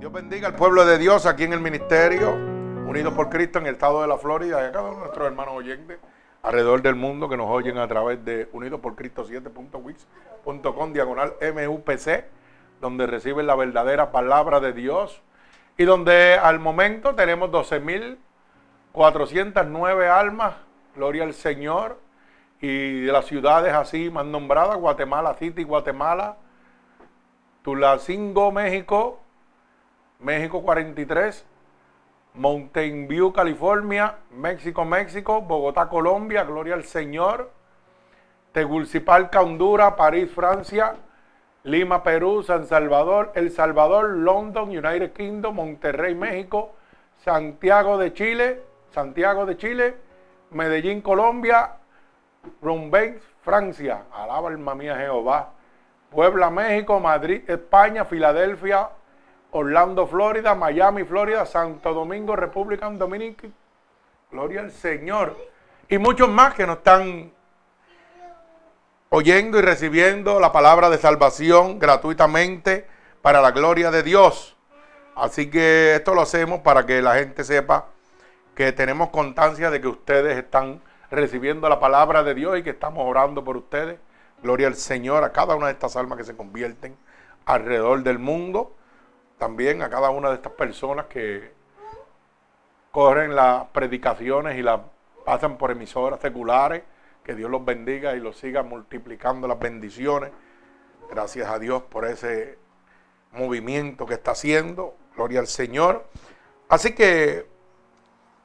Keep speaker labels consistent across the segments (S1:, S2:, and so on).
S1: Dios bendiga al pueblo de Dios aquí en el ministerio, unidos por Cristo en el estado de la Florida y a cada uno de nuestros hermanos oyentes alrededor del mundo que nos oyen a través de unidos por Cristo 7.wix.com diagonal MUPC, donde reciben la verdadera palabra de Dios y donde al momento tenemos 12.409 almas, gloria al Señor, y de las ciudades así más nombradas, Guatemala City, Guatemala, Tulacingo, México, México 43, Mountain View, California, México, México, Bogotá, Colombia, Gloria al Señor, Tegucigalpa, Honduras, París, Francia, Lima, Perú, San Salvador, El Salvador, London, United Kingdom, Monterrey, México, Santiago de Chile, Santiago de Chile, Medellín, Colombia, Rumbén, Francia, alaba alma mía Jehová, Puebla, México, Madrid, España, Filadelfia, Orlando, Florida, Miami, Florida, Santo Domingo, República Dominicana. Gloria al Señor. Y muchos más que nos están oyendo y recibiendo la palabra de salvación gratuitamente para la gloria de Dios. Así que esto lo hacemos para que la gente sepa que tenemos constancia de que ustedes están recibiendo la palabra de Dios y que estamos orando por ustedes. Gloria al Señor a cada una de estas almas que se convierten alrededor del mundo también a cada una de estas personas que corren las predicaciones y las pasan por emisoras seculares. Que Dios los bendiga y los siga multiplicando las bendiciones. Gracias a Dios por ese movimiento que está haciendo. Gloria al Señor. Así que,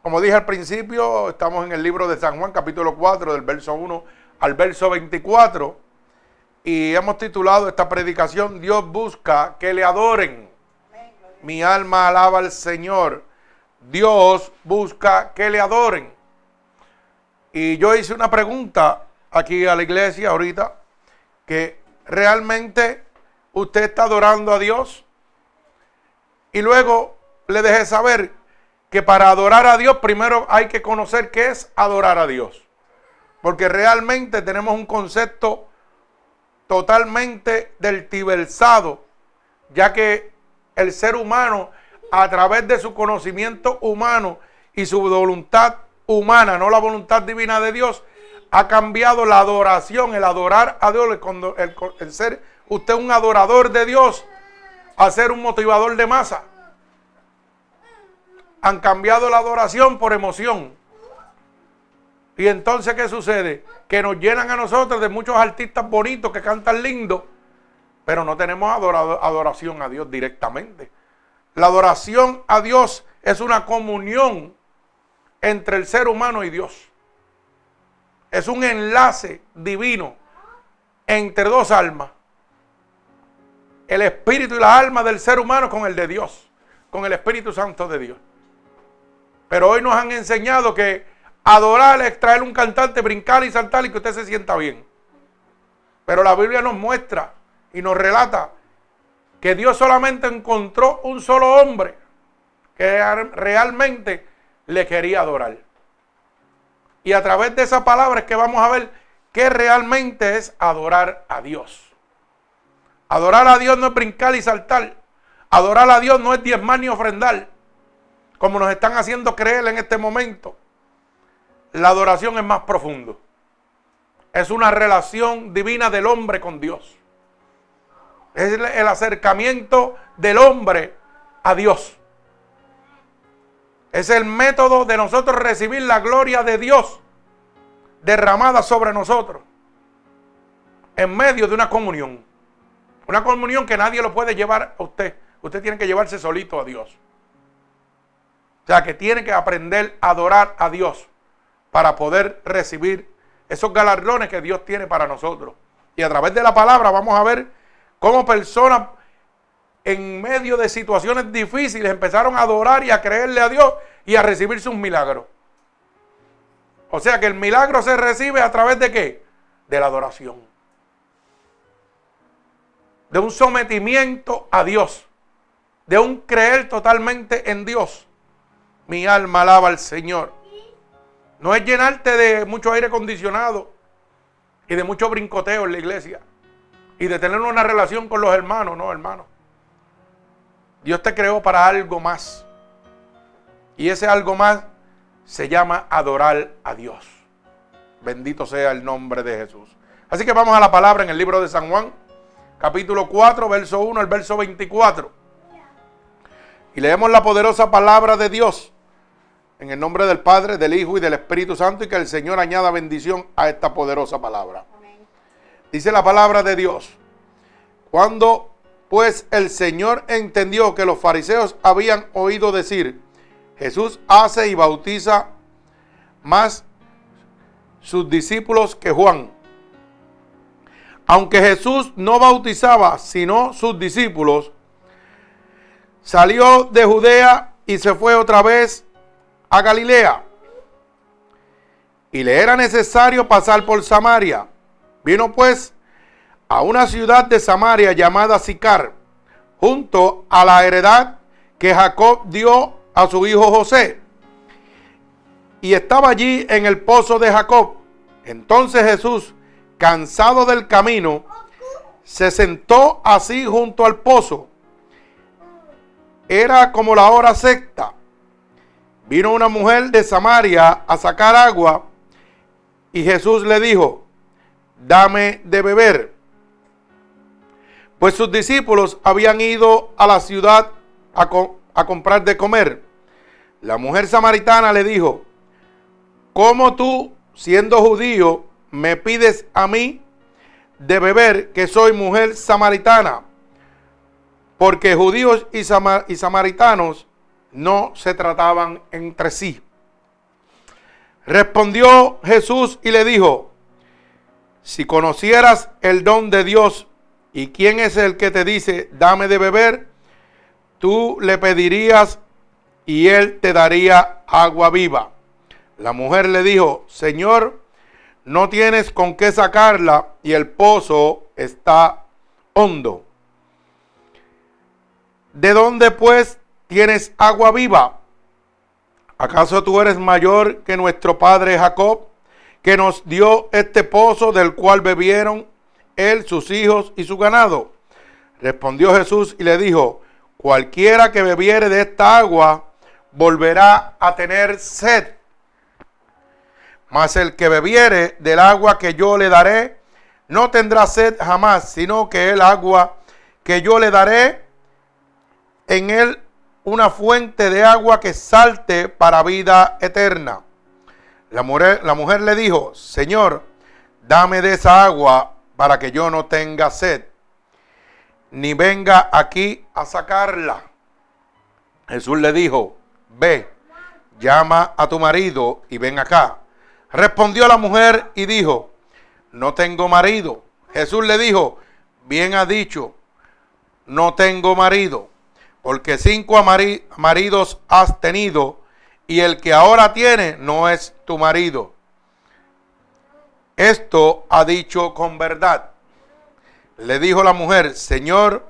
S1: como dije al principio, estamos en el libro de San Juan, capítulo 4, del verso 1 al verso 24. Y hemos titulado esta predicación, Dios busca que le adoren. Mi alma alaba al Señor. Dios busca que le adoren. Y yo hice una pregunta aquí a la iglesia ahorita, que realmente usted está adorando a Dios. Y luego le dejé saber que para adorar a Dios primero hay que conocer qué es adorar a Dios. Porque realmente tenemos un concepto totalmente deltiversado, ya que el ser humano a través de su conocimiento humano y su voluntad humana, no la voluntad divina de Dios, ha cambiado la adoración, el adorar a Dios, el, el ser usted un adorador de Dios, a ser un motivador de masa. Han cambiado la adoración por emoción. Y entonces, ¿qué sucede? Que nos llenan a nosotros de muchos artistas bonitos que cantan lindo, pero no tenemos adoración a Dios directamente. La adoración a Dios es una comunión entre el ser humano y Dios. Es un enlace divino entre dos almas. El espíritu y la alma del ser humano con el de Dios, con el Espíritu Santo de Dios. Pero hoy nos han enseñado que adorar es traer un cantante, brincar y saltar y que usted se sienta bien. Pero la Biblia nos muestra y nos relata que Dios solamente encontró un solo hombre que realmente le quería adorar. Y a través de esa palabra es que vamos a ver qué realmente es adorar a Dios. Adorar a Dios no es brincar y saltar. Adorar a Dios no es diezmar ni ofrendar, como nos están haciendo creer en este momento. La adoración es más profundo. Es una relación divina del hombre con Dios. Es el acercamiento del hombre a Dios. Es el método de nosotros recibir la gloria de Dios derramada sobre nosotros. En medio de una comunión. Una comunión que nadie lo puede llevar a usted. Usted tiene que llevarse solito a Dios. O sea que tiene que aprender a adorar a Dios para poder recibir esos galardones que Dios tiene para nosotros. Y a través de la palabra vamos a ver cómo personas en medio de situaciones difíciles empezaron a adorar y a creerle a Dios y a recibir sus milagros. O sea que el milagro se recibe a través de qué? De la adoración. De un sometimiento a Dios. De un creer totalmente en Dios. Mi alma alaba al Señor. No es llenarte de mucho aire acondicionado y de mucho brincoteo en la iglesia y de tener una relación con los hermanos, no, hermano. Dios te creó para algo más. Y ese algo más se llama adorar a Dios. Bendito sea el nombre de Jesús. Así que vamos a la palabra en el libro de San Juan, capítulo 4, verso 1 al verso 24. Y leemos la poderosa palabra de Dios. En el nombre del Padre, del Hijo y del Espíritu Santo y que el Señor añada bendición a esta poderosa palabra. Dice la palabra de Dios. Cuando pues el Señor entendió que los fariseos habían oído decir, Jesús hace y bautiza más sus discípulos que Juan. Aunque Jesús no bautizaba sino sus discípulos, salió de Judea y se fue otra vez a Galilea. Y le era necesario pasar por Samaria. Vino pues a una ciudad de Samaria llamada Sicar, junto a la heredad que Jacob dio a su hijo José. Y estaba allí en el pozo de Jacob. Entonces Jesús, cansado del camino, se sentó así junto al pozo. Era como la hora sexta. Vino una mujer de Samaria a sacar agua y Jesús le dijo, dame de beber pues sus discípulos habían ido a la ciudad a, comprar de comer. La mujer samaritana le dijo, ¿cómo tú, siendo judío, me pides a mí de beber que soy mujer samaritana? Porque judíos y, y samaritanos no se trataban entre sí. Respondió Jesús y le dijo, si conocieras el don de Dios ¿Y quién es el que te dice, dame de beber? Tú le pedirías y él te daría agua viva. La mujer le dijo, Señor, no tienes con qué sacarla y el pozo está hondo. ¿De dónde pues tienes agua viva? ¿Acaso tú eres mayor que nuestro padre Jacob, que nos dio este pozo del cual bebieron él, sus hijos y su ganado? Respondió Jesús y le dijo, cualquiera que bebiere de esta agua volverá a tener sed. Mas el que bebiere del agua que yo le daré, no tendrá sed jamás, sino que el agua que yo le daré, en él una fuente de agua que salte para vida eterna. La mujer, le dijo, Señor, dame de esa agua para que yo no tenga sed, ni venga aquí a sacarla. Jesús le dijo, ve, llama a tu marido y ven acá. Respondió la mujer y dijo, no tengo marido. Jesús le dijo, bien ha dicho, no tengo marido, porque cinco maridos has tenido y el que ahora tiene no es tu marido. Esto ha dicho con verdad. Le dijo la mujer, Señor,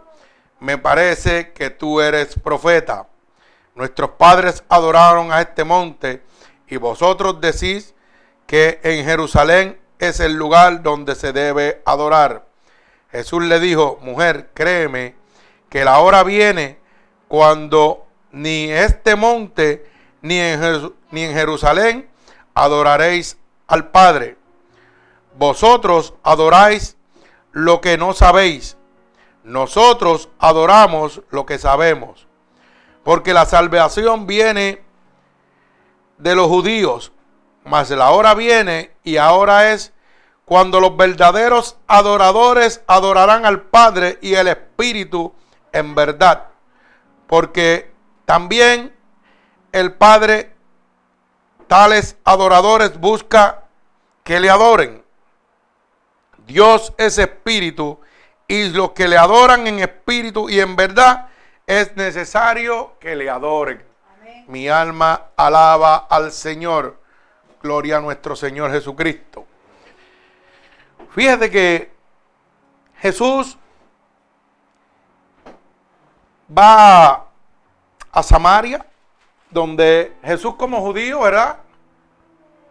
S1: me parece que tú eres profeta. Nuestros padres adoraron a este monte y vosotros decís que en Jerusalén es el lugar donde se debe adorar. Jesús le dijo, mujer, créeme que la hora viene cuando ni este monte ni en, Jerusalén adoraréis al Padre. Vosotros adoráis lo que no sabéis. Nosotros adoramos lo que sabemos. Porque la salvación viene de los judíos. Mas la hora viene y ahora es cuando los verdaderos adoradores adorarán al Padre y el Espíritu en verdad. Porque también el Padre tales adoradores busca que le adoren. Dios es espíritu y los que le adoran en espíritu y en verdad es necesario que le adoren. Mi alma alaba al Señor. Gloria a nuestro Señor Jesucristo. Fíjate que Jesús va a Samaria, donde Jesús como judío, ¿verdad?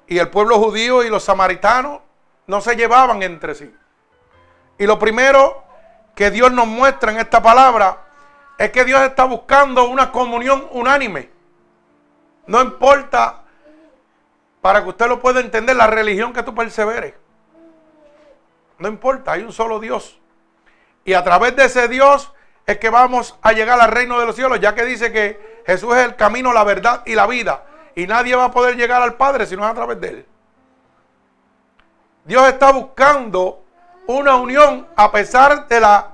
S1: Y el pueblo judío y los samaritanos no se llevaban entre sí. Y lo primero que Dios nos muestra en esta palabra es que Dios está buscando una comunión unánime. No importa, para que usted lo pueda entender, la religión que tú perseveres. No importa, hay un solo Dios. Y a través de ese Dios es que vamos a llegar al reino de los cielos, ya que dice que Jesús es el camino, la verdad y la vida. Y nadie va a poder llegar al Padre si no es a través de Él. Dios está buscando una unión a pesar de la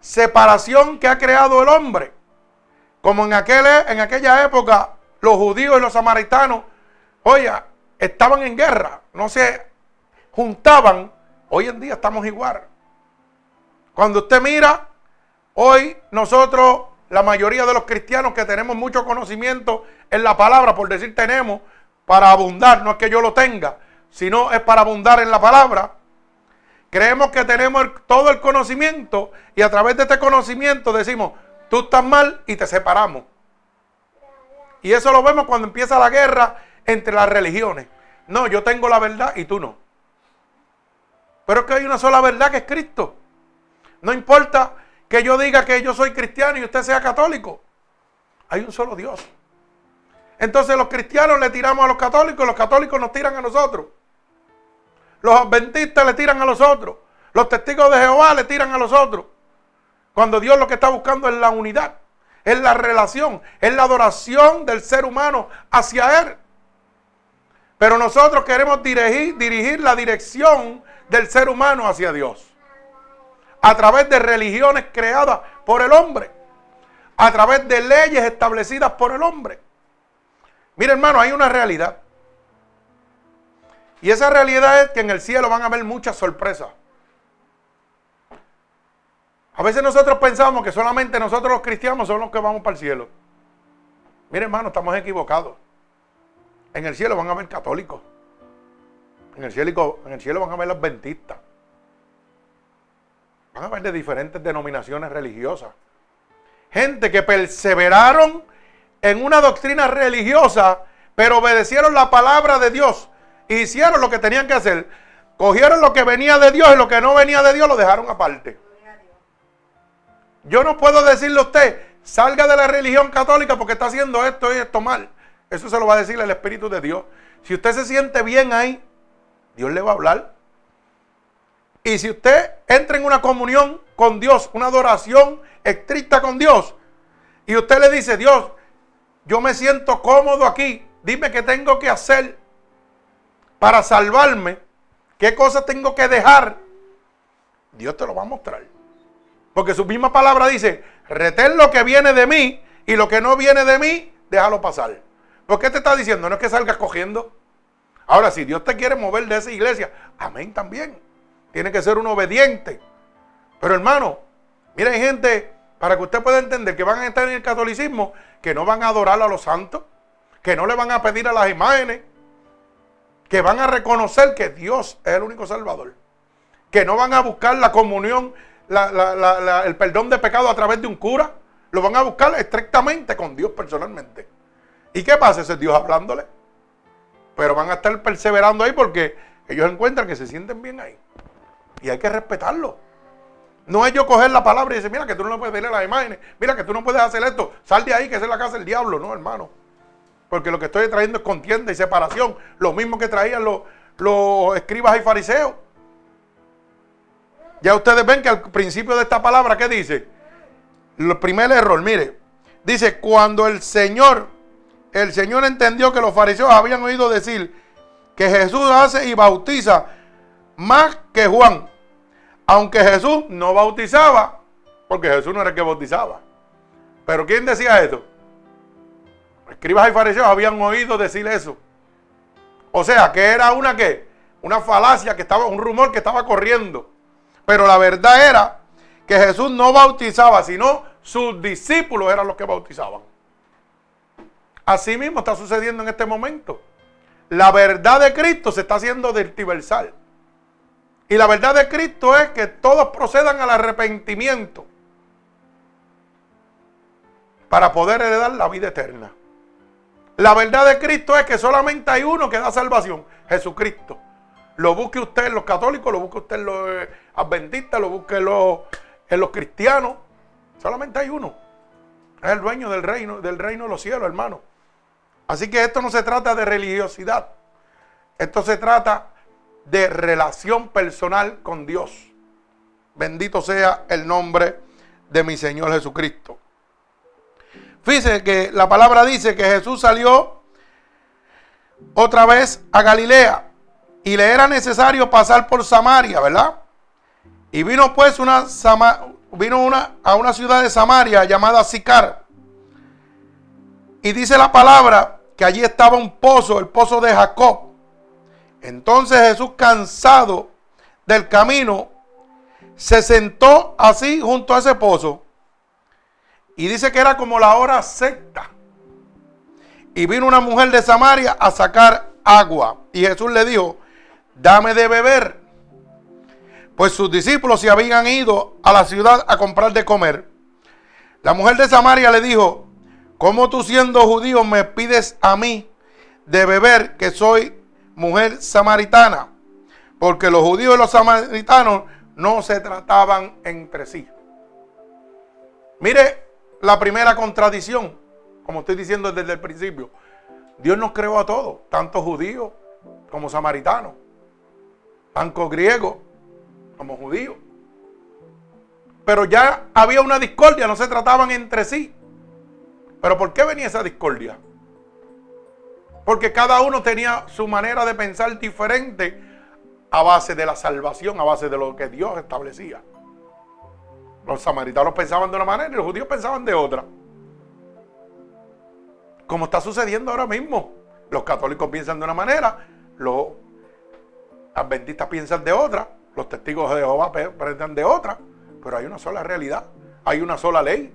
S1: separación que ha creado el hombre. Como en, en aquella época los judíos y los samaritanos, oye, estaban en guerra, no se juntaban. Hoy en día estamos igual. Cuando usted mira, hoy nosotros, la mayoría de los cristianos que tenemos mucho conocimiento en la palabra, por decir tenemos, para abundar, no es que yo lo tenga, sino es para abundar en la palabra. Creemos que tenemos todo el conocimiento y a través de este conocimiento decimos, tú estás mal y te separamos. Y eso lo vemos cuando empieza la guerra entre las religiones. No, yo tengo la verdad y tú no. Pero es que hay una sola verdad que es Cristo. No importa que yo diga que yo soy cristiano y usted sea católico. Hay un solo Dios. Entonces los cristianos le tiramos a los católicos los católicos nos tiran a nosotros. Los adventistas le tiran a los otros. Los testigos de Jehová le tiran a los otros. Cuando Dios lo que está buscando es la unidad, es la relación, es la adoración del ser humano hacia Él. Pero nosotros queremos dirigir la dirección del ser humano hacia Dios. A través de religiones creadas por el hombre. A través de leyes establecidas por el hombre. Mire hermano, hay una realidad. Y esa realidad es que en el cielo van a haber muchas sorpresas. A veces nosotros pensamos que solamente nosotros los cristianos son los que vamos para el cielo. Mire hermano, estamos equivocados. En el cielo van a haber católicos. En el cielo, en el cielo van a haber adventistas. Van a haber de diferentes denominaciones religiosas. Gente que perseveraron en una doctrina religiosa, pero obedecieron la palabra de Dios hicieron lo que tenían que hacer. Cogieron lo que venía de Dios y lo que no venía de Dios lo dejaron aparte. Yo no puedo decirle a usted, salga de la religión católica porque está haciendo esto y esto mal. Eso se lo va a decir el Espíritu de Dios. Si usted se siente bien ahí, Dios le va a hablar. Y si usted entra en una comunión con Dios, una adoración estricta con Dios, y usted le dice, Dios, yo me siento cómodo aquí, dime qué tengo que hacer para salvarme, qué cosas tengo que dejar, Dios te lo va a mostrar. Porque su misma palabra dice, retén lo que viene de mí y lo que no viene de mí, déjalo pasar. ¿Por qué te está diciendo? No es que salgas cogiendo. Ahora, si Dios te quiere mover de esa iglesia, amén también. Tiene que ser un obediente. Pero hermano, miren gente, para que usted pueda entender que van a estar en el catolicismo, que no van a adorar a los santos, que no le van a pedir a las imágenes, que van a reconocer que Dios es el único Salvador, que no van a buscar la comunión, el perdón de pecado a través de un cura, lo van a buscar estrictamente con Dios personalmente. ¿Y qué pasa? Ese es Dios hablándole. Pero van a estar perseverando ahí porque ellos encuentran que se sienten bien ahí. Y hay que respetarlo. No es yo coger la palabra y decir, mira que tú no puedes ver las imágenes, mira que tú no puedes hacer esto, sal de ahí que es la casa del diablo. No, hermano. Porque lo que estoy trayendo es contienda y separación. Lo mismo que traían los, los escribas y fariseos. Ya ustedes ven que al principio de esta palabra, ¿qué dice? El primer error, mire, dice, cuando el Señor, el Señor entendió que los fariseos habían oído decir que Jesús hace y bautiza más que Juan, aunque Jesús no bautizaba, porque Jesús no era el que bautizaba. Pero ¿quién decía esto? escribas y fariseos habían oído decir eso. O sea, que era una que una falacia que estaba un rumor que estaba corriendo. Pero la verdad era que Jesús no bautizaba, sino sus discípulos eran los que bautizaban. Así mismo está sucediendo en este momento. La verdad de Cristo se está haciendo vertiversal. Y la verdad de Cristo es que todos procedan al arrepentimiento para poder heredar la vida eterna. La verdad de Cristo es que solamente hay uno que da salvación, Jesucristo. Lo busque usted en los católicos, lo busque usted en los eh, adventistas, lo busque en los, los cristianos. Solamente hay uno. Es el dueño del reino, del reino de los cielos, hermano. Así que esto no se trata de religiosidad. Esto se trata de relación personal con Dios. Bendito sea el nombre de mi Señor Jesucristo. Fíjese que la palabra dice que Jesús salió otra vez a Galilea y le era necesario pasar por Samaria, ¿verdad? Y vino pues una, vino una, a una ciudad de Samaria llamada Sicar. Y dice la palabra que allí estaba un pozo, el pozo de Jacob. Entonces Jesús, cansado del camino, se sentó así junto a ese pozo. Y dice que era como la hora sexta. Y vino una mujer de Samaria a sacar agua. Y Jesús le dijo, dame de beber. Pues sus discípulos se habían ido a la ciudad a comprar de comer. La mujer de Samaria le dijo, ¿cómo tú siendo judío me pides a mí de beber que soy mujer samaritana? Porque los judíos y los samaritanos no se trataban entre sí. Mire la primera contradicción, como estoy diciendo desde el principio. Dios nos creó a todos, tanto judíos como samaritanos, tanto griegos como judíos. Pero ya había una discordia, no se trataban entre sí. Pero ¿por qué venía esa discordia? Porque cada uno tenía su manera de pensar diferente a base de la salvación, a base de lo que Dios establecía. Los samaritanos pensaban de una manera y los judíos pensaban de otra. Como está sucediendo ahora mismo. Los católicos piensan de una manera, los adventistas piensan de otra, los testigos de Jehová piensan de otra, pero hay una sola realidad, hay una sola ley.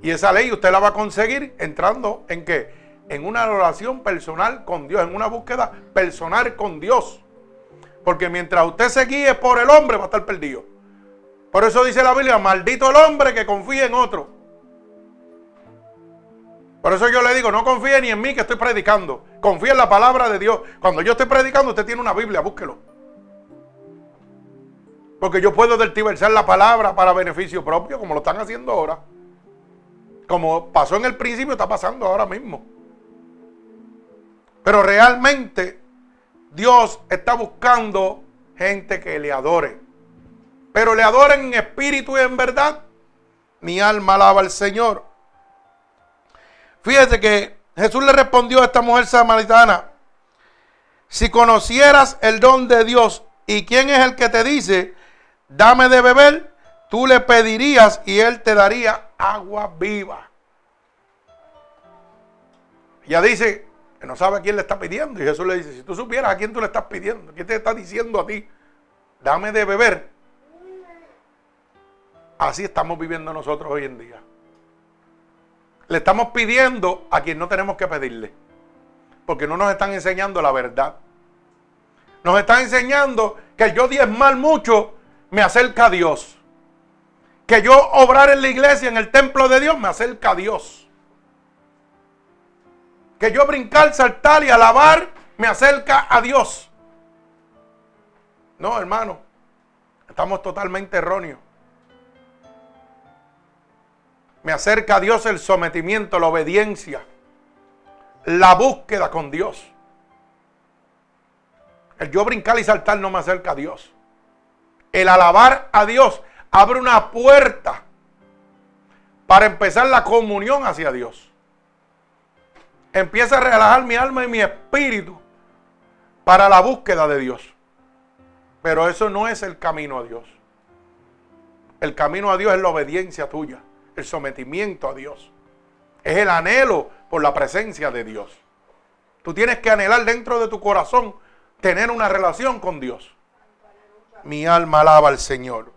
S1: Y esa ley usted la va a conseguir entrando en qué? En una oración personal con Dios, en una búsqueda personal con Dios. Porque mientras usted se guíe por el hombre va a estar perdido. Por eso dice la Biblia, maldito el hombre que confíe en otro. Por eso yo le digo, no confíe ni en mí que estoy predicando. Confíe en la palabra de Dios. Cuando yo estoy predicando, usted tiene una Biblia, búsquelo. Porque yo puedo deltiversar la palabra para beneficio propio, como lo están haciendo ahora. Como pasó en el principio, está pasando ahora mismo. Pero realmente Dios está buscando gente que le adore. Pero le adoren en espíritu y en verdad. Mi alma alaba al Señor. Fíjese que Jesús le respondió a esta mujer samaritana. Si conocieras el don de Dios y quién es el que te dice, dame de beber, tú le pedirías y él te daría agua viva. Ella dice que no sabe a quién le está pidiendo. Y Jesús le dice, si tú supieras a quién tú le estás pidiendo, quién te está diciendo a ti, dame de beber. Así estamos viviendo nosotros hoy en día. Le estamos pidiendo a quien no tenemos que pedirle. Porque no nos están enseñando la verdad. Nos están enseñando que yo diezmar mucho me acerca a Dios. Que yo obrar en la iglesia, en el templo de Dios, me acerca a Dios. Que yo brincar, saltar y alabar me acerca a Dios. No, hermano. Estamos totalmente erróneos. Me acerca a Dios el sometimiento, la obediencia, la búsqueda con Dios. El yo brincar y saltar no me acerca a Dios. El alabar a Dios abre una puerta para empezar la comunión hacia Dios. Empieza a relajar mi alma y mi espíritu para la búsqueda de Dios. Pero eso no es el camino a Dios. El camino a Dios es la obediencia tuya el sometimiento a Dios. Es el anhelo por la presencia de Dios. Tú tienes que anhelar dentro de tu corazón tener una relación con Dios. Mi alma alaba al Señor.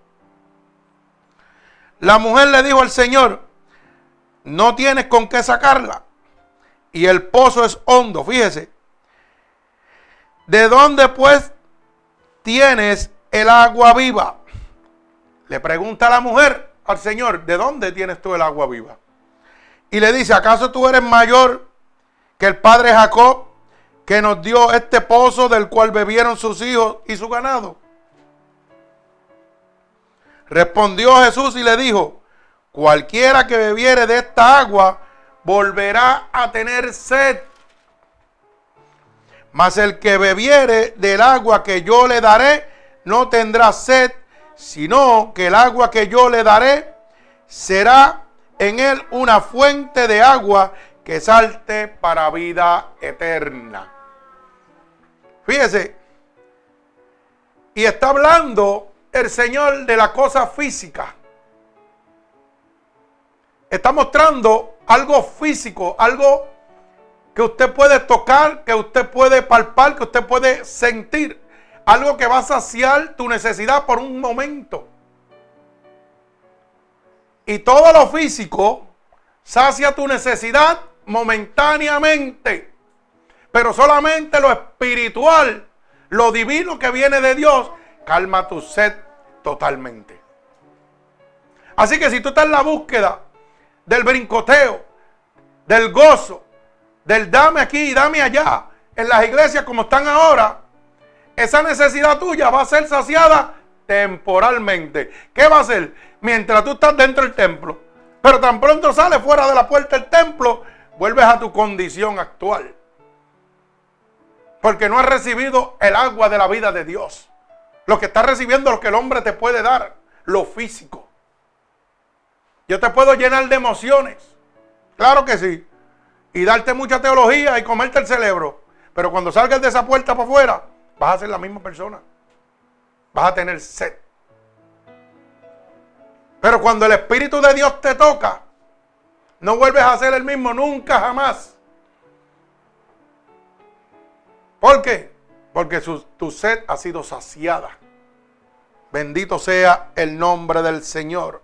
S1: La mujer le dijo al Señor, no tienes con qué sacarla. Y el pozo es hondo, fíjese. ¿De dónde pues tienes el agua viva? Le pregunta la mujer al Señor, ¿de dónde tienes tú el agua viva? Y le dice, ¿acaso tú eres mayor que el padre Jacob, que nos dio este pozo del cual bebieron sus hijos y su ganado? Respondió Jesús y le dijo, Cualquiera que bebiere de esta agua volverá a tener sed. Mas el que bebiere del agua que yo le daré no tendrá sed, sino que el agua que yo le daré será en él una fuente de agua que salte para vida eterna. Fíjese, y está hablando el Señor de la cosa física. Está mostrando algo físico, algo que usted puede tocar, que usted puede palpar, que usted puede sentir. Algo que va a saciar tu necesidad por un momento. Y todo lo físico sacia tu necesidad momentáneamente. Pero solamente lo espiritual, lo divino que viene de Dios, calma tu sed totalmente. Así que si tú estás en la búsqueda del brincoteo, del gozo, del dame aquí y dame allá, en las iglesias como están ahora, esa necesidad tuya va a ser saciada temporalmente. ¿Qué va a ser? Mientras tú estás dentro del templo. Pero tan pronto sales fuera de la puerta del templo, vuelves a tu condición actual. Porque no has recibido el agua de la vida de Dios. Lo que estás recibiendo es lo que el hombre te puede dar, lo físico. Yo te puedo llenar de emociones. Claro que sí. Y darte mucha teología y comerte el cerebro. Pero cuando salgas de esa puerta para afuera, vas a ser la misma persona. Vas a tener sed. Pero cuando el Espíritu de Dios te toca, no vuelves a ser el mismo nunca jamás. ¿Por qué? Porque tu sed ha sido saciada. Bendito sea el nombre del Señor.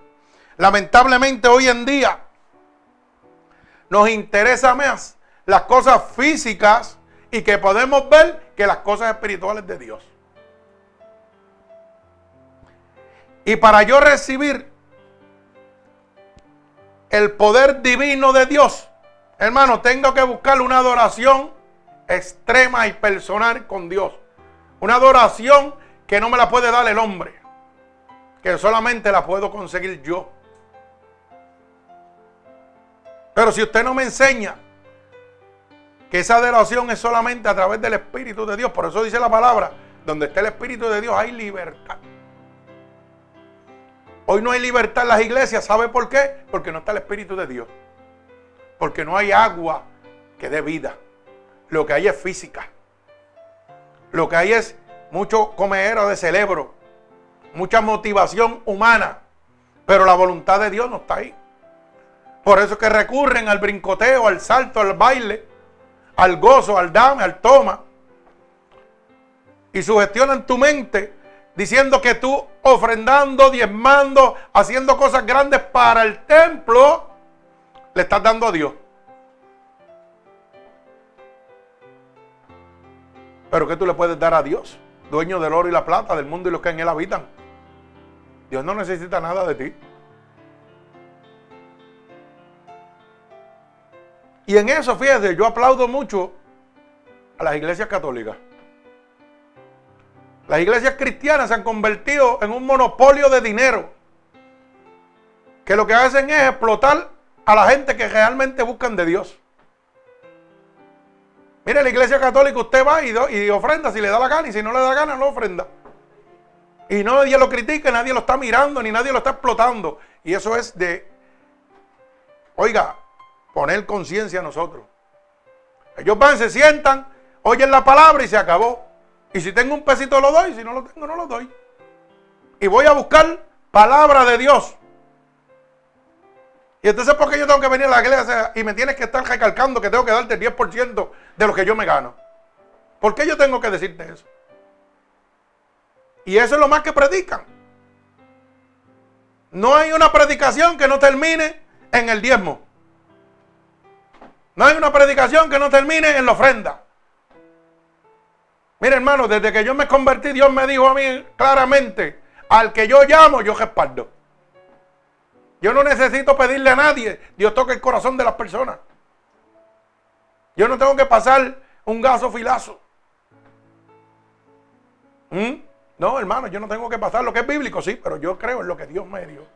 S1: Lamentablemente hoy en día nos interesa más las cosas físicas y que podemos ver que las cosas espirituales de Dios. Y para yo recibir el poder divino de Dios, hermano, tengo que buscar una adoración extrema y personal con Dios. Una adoración que no me la puede dar el hombre, que solamente la puedo conseguir yo. Pero si usted no me enseña que esa adoración es solamente a través del Espíritu de Dios, por eso dice la palabra, donde está el Espíritu de Dios hay libertad. Hoy no hay libertad en las iglesias, ¿sabe por qué? Porque no está el Espíritu de Dios. Porque no hay agua que dé vida. Lo que hay es física. Lo que hay es mucho comedero de cerebro, mucha motivación humana, pero la voluntad de Dios no está ahí. Por eso es que recurren al brincoteo, al salto, al baile, al gozo, al dame, al toma. Y sugestionan tu mente diciendo que tú ofrendando, diezmando, haciendo cosas grandes para el templo, le estás dando a Dios. Pero ¿qué tú le puedes dar a Dios? Dueño del oro y la plata, del mundo y los que en él habitan. Dios no necesita nada de ti. Y en eso, fíjate, yo aplaudo mucho a las iglesias católicas. Las iglesias cristianas se han convertido en un monopolio de dinero. Que lo que hacen es explotar a la gente que realmente buscan de Dios. Mire, la iglesia católica usted va y, y ofrenda si le da la gana y si no le da la gana no ofrenda. Y nadie lo critica, nadie lo está mirando, ni nadie lo está explotando. Y eso es de, oiga, poner conciencia a nosotros. Ellos van, se sientan, oyen la palabra y se acabó. Y si tengo un pesito lo doy, si no lo tengo no lo doy. Y voy a buscar palabra de Dios. Y entonces, ¿por qué yo tengo que venir a la iglesia y me tienes que estar recalcando que tengo que darte el 10% de lo que yo me gano? ¿Por qué yo tengo que decirte eso? Y eso es lo más que predican. No hay una predicación que no termine en el diezmo. No hay una predicación que no termine en la ofrenda. Mire, hermano, desde que yo me convertí, Dios me dijo a mí claramente: al que yo llamo, yo respaldo. Yo no necesito pedirle a nadie. Dios toca el corazón de las personas. Yo no tengo que pasar un gaso filazo. ¿Mm? No, hermano, yo no tengo que pasar lo que es bíblico, sí, pero yo creo en lo que Dios me dio.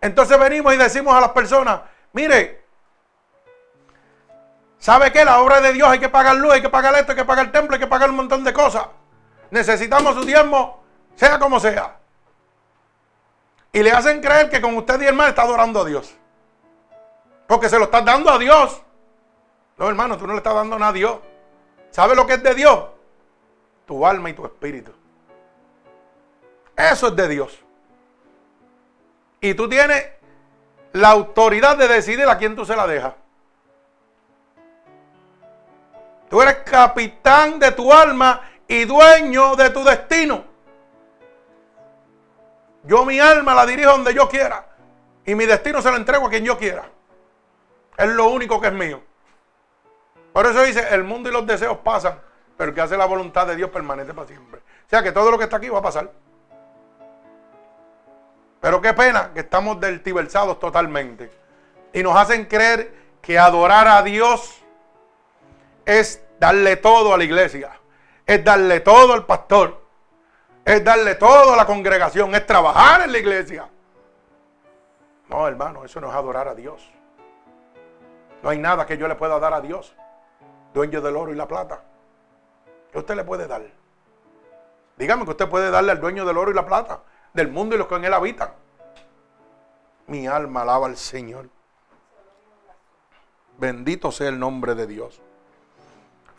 S1: Entonces venimos y decimos a las personas, mire, ¿sabe qué? La obra de Dios hay que pagar luz, hay que pagar esto, hay que pagar el templo, hay que pagar un montón de cosas. Necesitamos su diezmo, sea como sea. Y le hacen creer que con usted y hermano está adorando a Dios. Porque se lo estás dando a Dios. No, hermano, tú no le estás dando nada a Dios. ¿Sabe lo que es de Dios? Tu alma y tu espíritu. Eso es de Dios. Y tú tienes la autoridad de decidir a quién tú se la dejas. Tú eres capitán de tu alma y dueño de tu destino. Yo mi alma la dirijo donde yo quiera. Y mi destino se lo entrego a quien yo quiera. Es lo único que es mío. Por eso dice, el mundo y los deseos pasan, pero el que hace la voluntad de Dios permanece para siempre. O sea que todo lo que está aquí va a pasar. Pero qué pena que estamos deltiversados totalmente. Y nos hacen creer que adorar a Dios es darle todo a la iglesia. Es darle todo al pastor. Es darle todo a la congregación. Es trabajar en la iglesia. No, hermano, eso no es adorar a Dios. No hay nada que yo le pueda dar a Dios, dueño del oro y la plata. ¿Qué usted le puede dar? Dígame que usted puede darle al dueño del oro y la plata del mundo y los que en él habitan. Mi alma alaba al Señor. Bendito sea el nombre de Dios.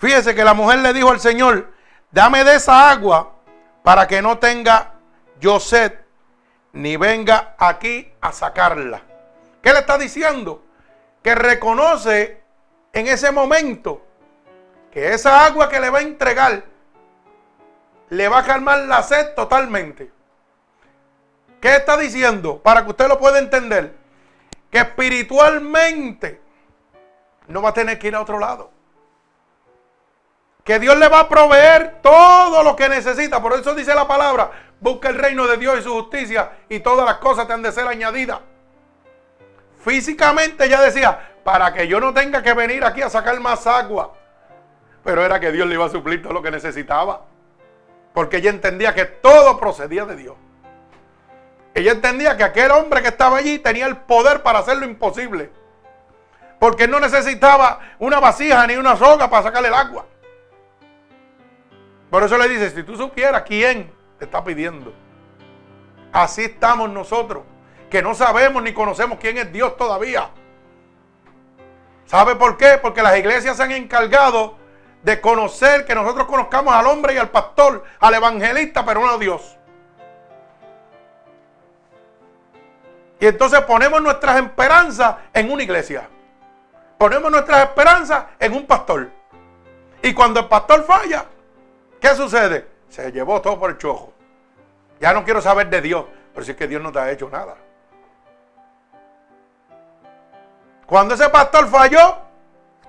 S1: Fíjese que la mujer le dijo al Señor, dame de esa agua para que no tenga yo sed, ni venga aquí a sacarla. ¿Qué le está diciendo? Que reconoce en ese momento que esa agua que le va a entregar le va a calmar la sed totalmente. ¿Qué está diciendo? Para que usted lo pueda entender. Que espiritualmente no va a tener que ir a otro lado. Que Dios le va a proveer todo lo que necesita. Por eso dice la palabra, busca el reino de Dios y su justicia y todas las cosas te han de ser añadidas. Físicamente ya decía, para que yo no tenga que venir aquí a sacar más agua. Pero era que Dios le iba a suplir todo lo que necesitaba. Porque ella entendía que todo procedía de Dios. Ella entendía que aquel hombre que estaba allí tenía el poder para hacer lo imposible. Porque no necesitaba una vasija ni una soga para sacarle el agua. Por eso le dice, si tú supieras quién te está pidiendo. Así estamos nosotros, que no sabemos ni conocemos quién es Dios todavía. ¿Sabe por qué? Porque las iglesias se han encargado de conocer que nosotros conozcamos al hombre y al pastor, al evangelista, pero no a Dios. Y entonces ponemos nuestras esperanzas en una iglesia. Ponemos nuestras esperanzas en un pastor. Y cuando el pastor falla, ¿qué sucede? Se llevó todo por el chojo. Ya no quiero saber de Dios, pero si es que Dios no te ha hecho nada. Cuando ese pastor falló,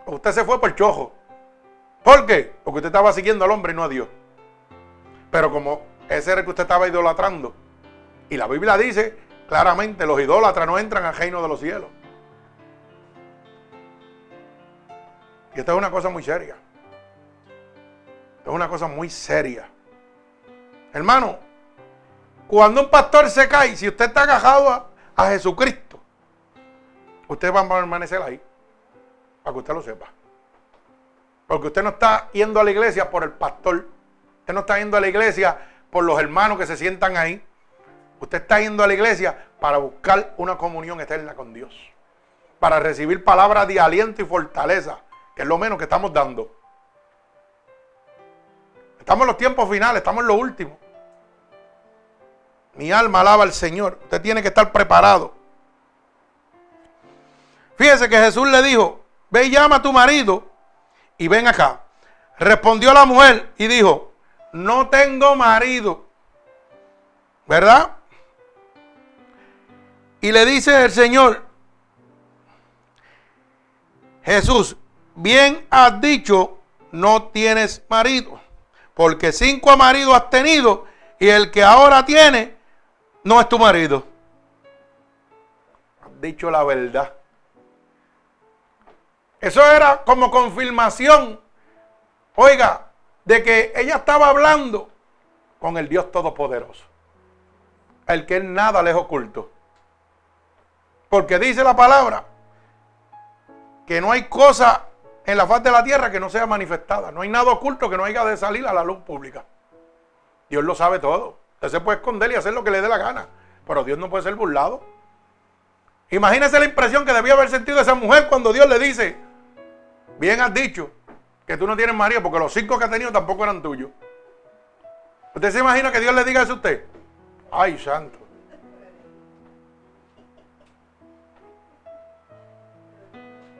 S1: usted se fue por el chojo. ¿Por qué? Porque usted estaba siguiendo al hombre y no a Dios. Pero como ese era el que usted estaba idolatrando. Y la Biblia dice Claramente los idólatras no entran al reino de los cielos. Y esto es una cosa muy seria. Es una cosa muy seria. Hermano, cuando un pastor se cae, si usted está agajado a, a Jesucristo, usted va a permanecer ahí. Para que usted lo sepa. Porque usted no está yendo a la iglesia por el pastor. Usted no está yendo a la iglesia por los hermanos que se sientan ahí. Usted está yendo a la iglesia para buscar una comunión eterna con Dios. Para recibir palabras de aliento y fortaleza, que es lo menos que estamos dando. Estamos en los tiempos finales, estamos en lo último. Mi alma alaba al Señor. Usted tiene que estar preparado. Fíjese que Jesús le dijo, ve y llama a tu marido y ven acá. Respondió la mujer y dijo, no tengo marido. ¿Verdad? Y le dice el Señor, Jesús, bien has dicho, no tienes marido, porque cinco maridos has tenido y el que ahora tiene no es tu marido. Has dicho la verdad. Eso era como confirmación, oiga, de que ella estaba hablando con el Dios Todopoderoso, el que nada les oculto. Porque dice la palabra que no hay cosa en la faz de la tierra que no sea manifestada. No hay nada oculto que no haya de salir a la luz pública. Dios lo sabe todo. Usted se puede esconder y hacer lo que le dé la gana. Pero Dios no puede ser burlado. Imagínese la impresión que debía haber sentido esa mujer cuando Dios le dice, bien has dicho que tú no tienes marido porque los cinco que ha tenido tampoco eran tuyos. ¿Usted se imagina que Dios le diga eso a usted? Ay, santo.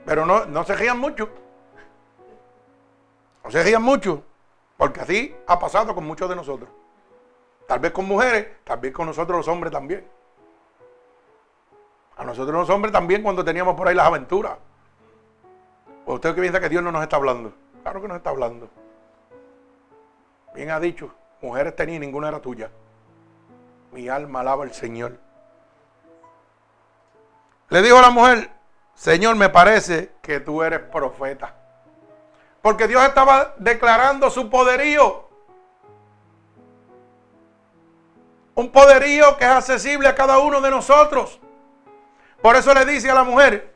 S1: Pero no, no se rían mucho. No se rían mucho. Porque así ha pasado con muchos de nosotros. Tal vez con mujeres, tal vez con nosotros los hombres también. A nosotros los hombres también cuando teníamos por ahí las aventuras. ¿O usted que piensa que Dios no nos está hablando? Claro que nos está hablando. Bien ha dicho, mujeres tenía y ninguna era tuya. Mi alma alaba al Señor. Le dijo a la mujer, Señor, me parece que tú eres profeta. Porque Dios estaba declarando su poderío. Un poderío que es accesible a cada uno de nosotros. Por eso le dice a la mujer,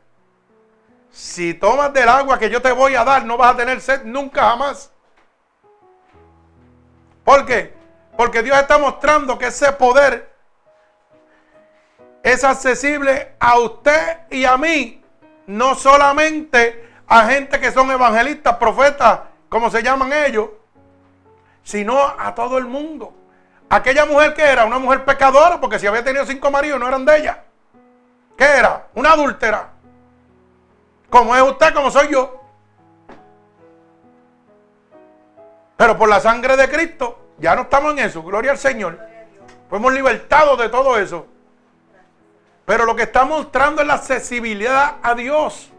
S1: si tomas del agua que yo te voy a dar, no vas a tener sed nunca jamás. ¿Por qué? Porque Dios está mostrando que ese poder es accesible a usted y a mí. No solamente a gente que son evangelistas, profetas, como se llaman ellos, sino a todo el mundo. Aquella mujer que era una mujer pecadora, porque si había tenido cinco maridos no eran de ella. ¿Qué era? Una adúltera. Como es usted, como soy yo. Pero por la sangre de Cristo, ya no estamos en eso. Gloria al Señor. Fuimos libertados de todo eso. Pero lo que está mostrando es la accesibilidad a Dios.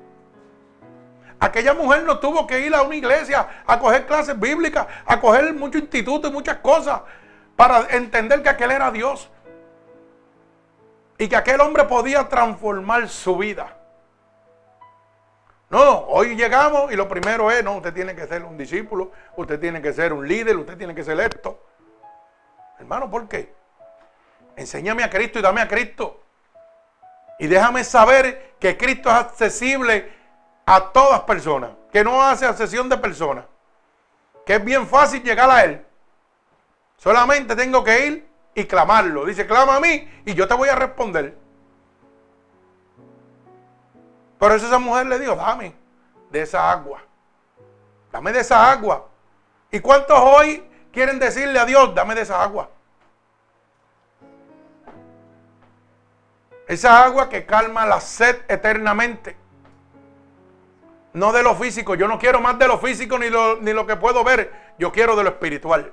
S1: Aquella mujer no tuvo que ir a una iglesia a coger clases bíblicas, a coger muchos institutos y muchas cosas para entender que aquel era Dios. Y que aquel hombre podía transformar su vida. No, hoy llegamos y lo primero es, no, usted tiene que ser un discípulo, usted tiene que ser un líder, usted tiene que ser esto. Hermano, ¿por qué? Enséñame a Cristo y dame a Cristo. Y déjame saber que Cristo es accesible a todas personas, que no hace accesión de personas, que es bien fácil llegar a Él. Solamente tengo que ir y clamarlo. Dice, clama a mí y yo te voy a responder. Por eso esa mujer le dijo, dame de esa agua. Dame de esa agua. ¿Y cuántos hoy quieren decirle a Dios, dame de esa agua? Esa agua que calma la sed eternamente. No de lo físico. Yo no quiero más de lo físico ni lo, ni lo que puedo ver. Yo quiero de lo espiritual.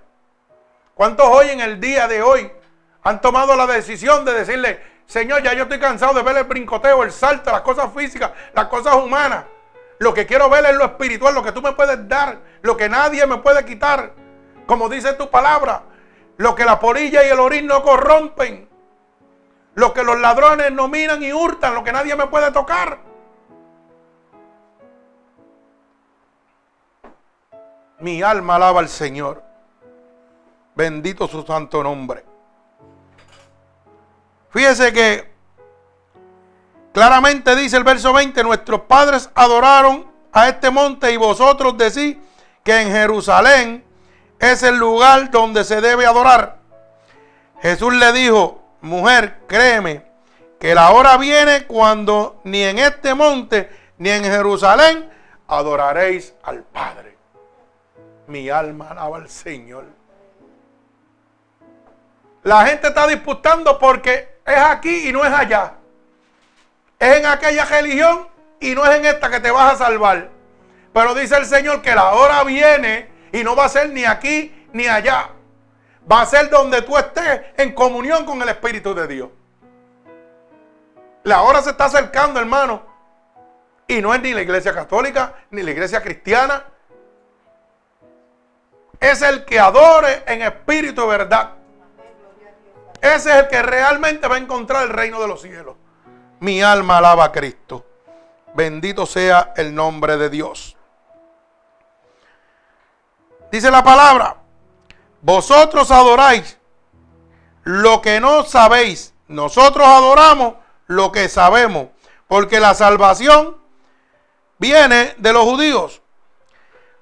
S1: ¿Cuántos hoy en el día de hoy han tomado la decisión de decirle, Señor, ya yo estoy cansado de ver el brincoteo, el salto, las cosas físicas, las cosas humanas. Lo que quiero ver es lo espiritual, lo que tú me puedes dar, lo que nadie me puede quitar. Como dice tu palabra, lo que la polilla y el orín no corrompen. Lo que los ladrones no miran y hurtan, lo que nadie me puede tocar. Mi alma alaba al Señor. Bendito su santo nombre. Fíjese que claramente dice el verso 20, nuestros padres adoraron a este monte y vosotros decís que en Jerusalén es el lugar donde se debe adorar. Jesús le dijo, mujer, créeme, que la hora viene cuando ni en este monte ni en Jerusalén adoraréis al Padre. Mi alma alaba al Señor. La gente está disputando porque es aquí y no es allá. Es en aquella religión y no es en esta que te vas a salvar. Pero dice el Señor que la hora viene y no va a ser ni aquí ni allá. Va a ser donde tú estés en comunión con el Espíritu de Dios. La hora se está acercando, hermano. Y no es ni la iglesia católica, ni la iglesia cristiana. Es el que adore en espíritu de verdad. Ese es el que realmente va a encontrar el reino de los cielos. Mi alma alaba a Cristo. Bendito sea el nombre de Dios. Dice la palabra, vosotros adoráis lo que no sabéis. Nosotros adoramos lo que sabemos, porque la salvación viene de los judíos.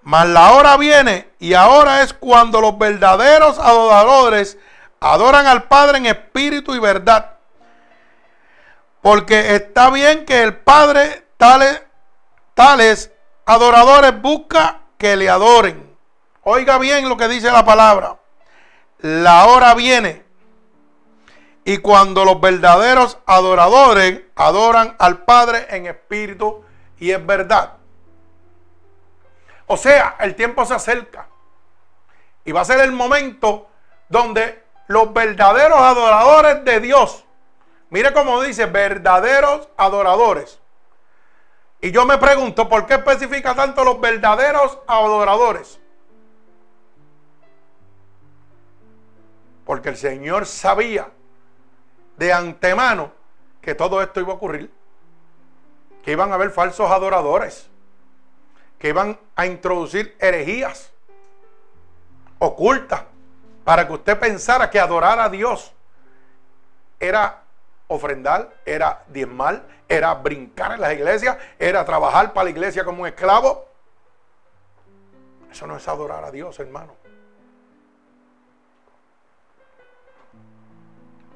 S1: Mas la hora viene y ahora es cuando los verdaderos adoradores adoran al Padre en espíritu y verdad. Porque está bien que el Padre tales, tales adoradores busca que le adoren. Oiga bien lo que dice la palabra. La hora viene. Y cuando los verdaderos adoradores adoran al Padre en espíritu y en verdad. O sea, el tiempo se acerca. Y va a ser el momento donde los verdaderos adoradores de Dios, mire cómo dice, verdaderos adoradores. Y yo me pregunto, ¿por qué especifica tanto los verdaderos adoradores? Porque el Señor sabía de antemano que todo esto iba a ocurrir. Que iban a haber falsos adoradores. Que iban a introducir herejías ocultas para que usted pensara que adorar a Dios era ofrendar, era diezmar, era brincar en las iglesias, era trabajar para la iglesia como un esclavo. Eso no es adorar a Dios, hermano.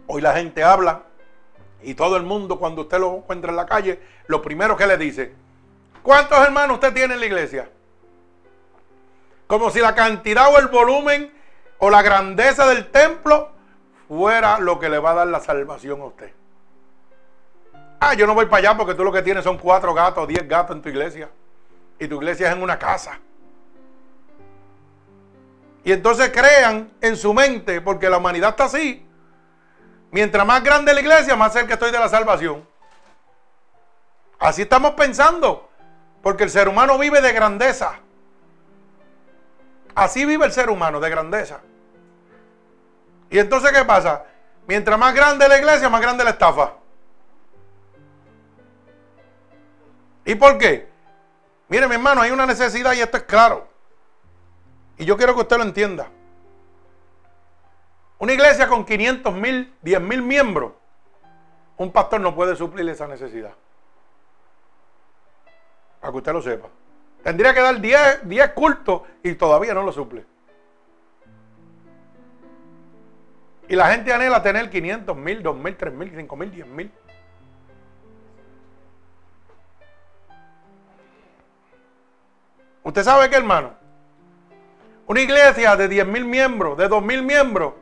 S1: Hoy la gente habla y todo el mundo cuando usted lo encuentra en la calle, lo primero que le dice, ¿cuántos hermanos usted tiene en la iglesia? Como si la cantidad o el volumen o la grandeza del templo fuera lo que le va a dar la salvación a usted. Ah, yo no voy para allá porque tú lo que tienes son cuatro gatos, diez gatos en tu iglesia. Y tu iglesia es en una casa. Y entonces crean en su mente, porque la humanidad está así, Mientras más grande la iglesia, más cerca estoy de la salvación. Así estamos pensando. Porque el ser humano vive de grandeza. Así vive el ser humano, de grandeza. Y entonces, ¿qué pasa? Mientras más grande la iglesia, más grande la estafa. ¿Y por qué? Mire, mi hermano, hay una necesidad y esto es claro. Y yo quiero que usted lo entienda. Una iglesia con 500 mil, 10 mil miembros, un pastor no puede suplir esa necesidad. Para que usted lo sepa. Tendría que dar 10, 10 cultos y todavía no lo suple. Y la gente anhela tener 500 mil, 2 mil, 3 mil, 5 mil, 10 mil. ¿Usted sabe qué, hermano? Una iglesia de 10 mil miembros, de 2 mil miembros,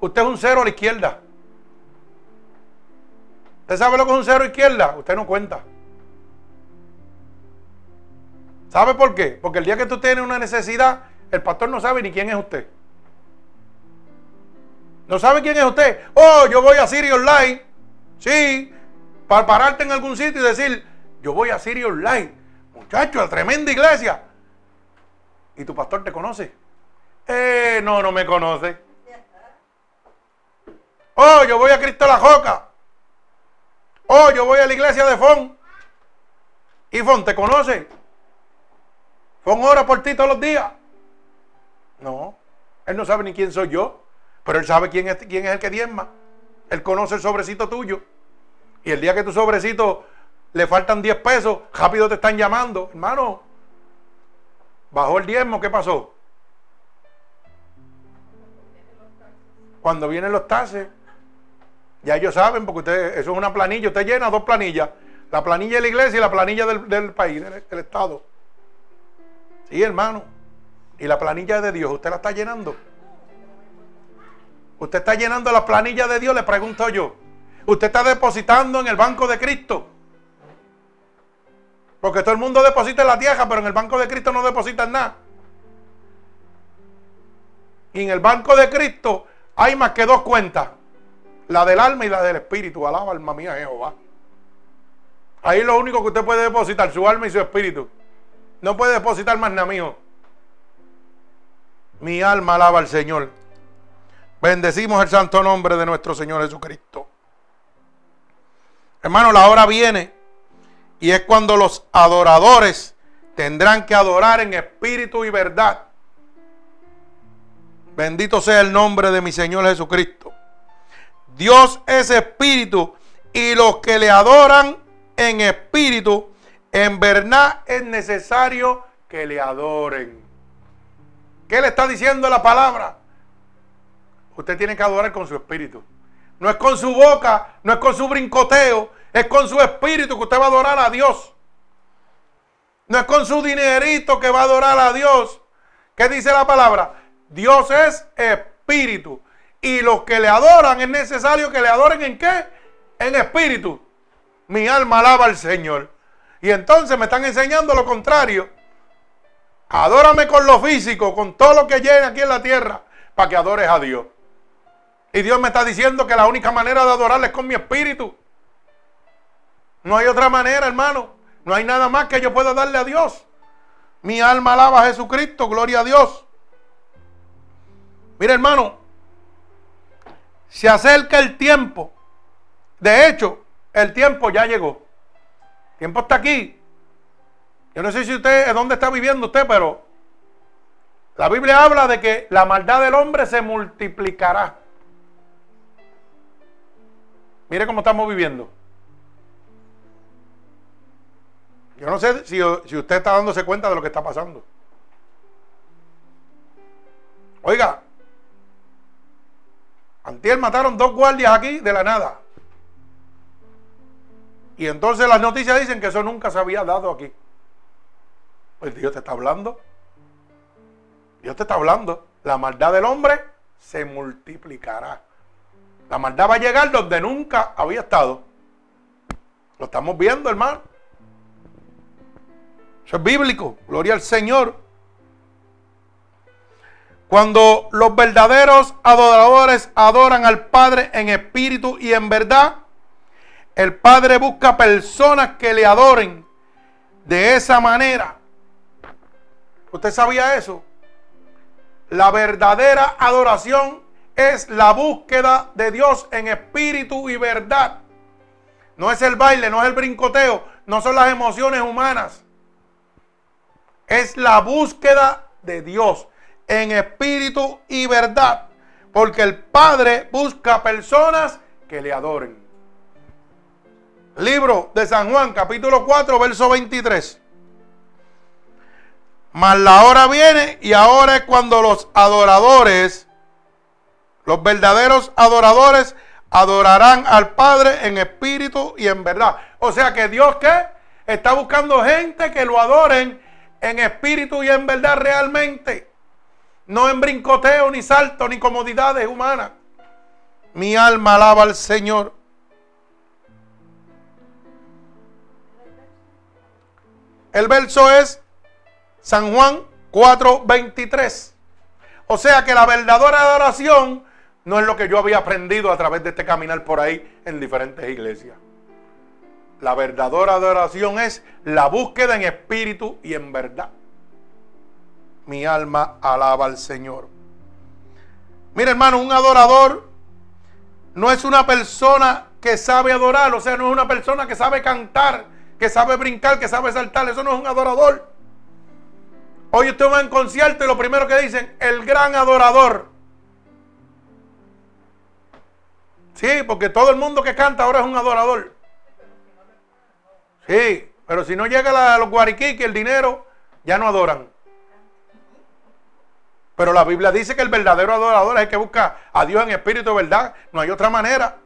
S1: Usted es un cero a la izquierda. ¿Usted sabe lo que es un cero a la izquierda? Usted no cuenta. ¿Sabe por qué? Porque el día que tú tienes una necesidad, el pastor no sabe ni quién es usted. No sabe quién es usted. Oh, yo voy a Siri Online. Sí, para pararte en algún sitio y decir, yo voy a Siri Online. Muchacho, la tremenda iglesia. ¿Y tu pastor te conoce? Eh, no, no me conoce. Oh, yo voy a Cristo la Joca. Oh, yo voy a la iglesia de Fon. ¿Y Fon te conoce? Fon ora por ti todos los días. No, él no sabe ni quién soy yo, pero él sabe quién es, quién es el que diezma. Él conoce el sobrecito tuyo. Y el día que tu sobrecito le faltan 10 pesos, rápido te están llamando. Hermano, bajó el diezmo, ¿qué pasó? Cuando vienen los taxes, ya ellos saben, porque usted, eso es una planilla, usted llena dos planillas, la planilla de la iglesia y la planilla del, país, del, Estado. Sí, hermano. Y la planilla de Dios, ¿usted la está llenando? ¿Usted está llenando la planilla de Dios? Le pregunto yo. ¿Usted está depositando en el banco de Cristo? Porque todo el mundo deposita en la tierra, pero en el banco de Cristo no depositan nada. Y en el banco de Cristo hay más que dos cuentas. La del alma y la del espíritu. Alaba alma mía Jehová. Ahí es lo único que usted puede depositar, su alma y su espíritu. No puede depositar más nada, mío. Mi alma alaba al Señor. Bendecimos el santo nombre de nuestro Señor Jesucristo. Hermano, la hora viene y es cuando los adoradores tendrán que adorar en espíritu y verdad. Bendito sea el nombre de mi Señor Jesucristo. Dios es espíritu y los que le adoran en espíritu, en verdad es necesario que le adoren. ¿Qué le está diciendo la palabra? Usted tiene que adorar con su espíritu. No es con su boca, no es con su brincoteo, es con su espíritu que usted va a adorar a Dios. No es con su dinerito que va a adorar a Dios. ¿Qué dice la palabra? Dios es espíritu. Y los que le adoran es necesario que le adoren en qué? En espíritu. Mi alma alaba al Señor. Y entonces me están enseñando lo contrario. Adórame con lo físico, con todo lo que llegue aquí en la tierra, para que adores a Dios. Y Dios me está diciendo que la única manera de adorarle es con mi espíritu. No hay otra manera, hermano. No hay nada más que yo pueda darle a Dios. Mi alma alaba a Jesucristo, gloria a Dios. Mira, hermano, se acerca el tiempo. De hecho, el tiempo ya llegó. Tiempo está aquí. Yo no sé si usted, dónde está viviendo usted, pero la Biblia habla de que la maldad del hombre se multiplicará. Mire cómo estamos viviendo. Yo no sé si, usted está dándose cuenta de lo que está pasando. Oiga, antier mataron dos guardias aquí de la nada. Y entonces las noticias dicen que eso nunca se había dado aquí. Pues Dios te está hablando. Dios te está hablando. La maldad del hombre se multiplicará. La maldad va a llegar donde nunca había estado. Lo estamos viendo, hermano. Eso es bíblico. Gloria al Señor. Cuando los verdaderos adoradores adoran al Padre en espíritu y en verdad, el Padre busca personas que le adoren de esa manera. ¿Usted sabía eso? La verdadera adoración es la búsqueda de Dios en espíritu y verdad. No es el baile, no es el brincoteo, no son las emociones humanas. Es la búsqueda de Dios en espíritu y verdad. Porque el Padre busca personas que le adoren. Libro de San Juan, capítulo 4, verso 23. Mas la hora viene y ahora es cuando los adoradores los verdaderos adoradores adorarán al Padre en espíritu y en verdad. O sea que Dios que está buscando gente que lo adoren en espíritu y en verdad realmente. No en brincoteo, ni salto, ni comodidades humanas. Mi alma alaba al Señor. El verso es San Juan 4:23. O sea que la verdadera adoración no es lo que yo había aprendido a través de este caminar por ahí en diferentes iglesias. La verdadera adoración es la búsqueda en espíritu y en verdad. Mi alma alaba al Señor. Mira hermano, un adorador no es una persona que sabe adorar, o sea, no es una persona que sabe cantar, que sabe brincar, que sabe saltar, eso no es un adorador. Hoy usted va en concierto y lo primero que dicen, el gran adorador. Sí, porque todo el mundo que canta ahora es un adorador. Sí, pero si no llega a los guariquiques, el dinero, ya no adoran. Pero la Biblia dice que el verdadero adorador es el que busca a Dios en espíritu, ¿verdad? No hay otra manera.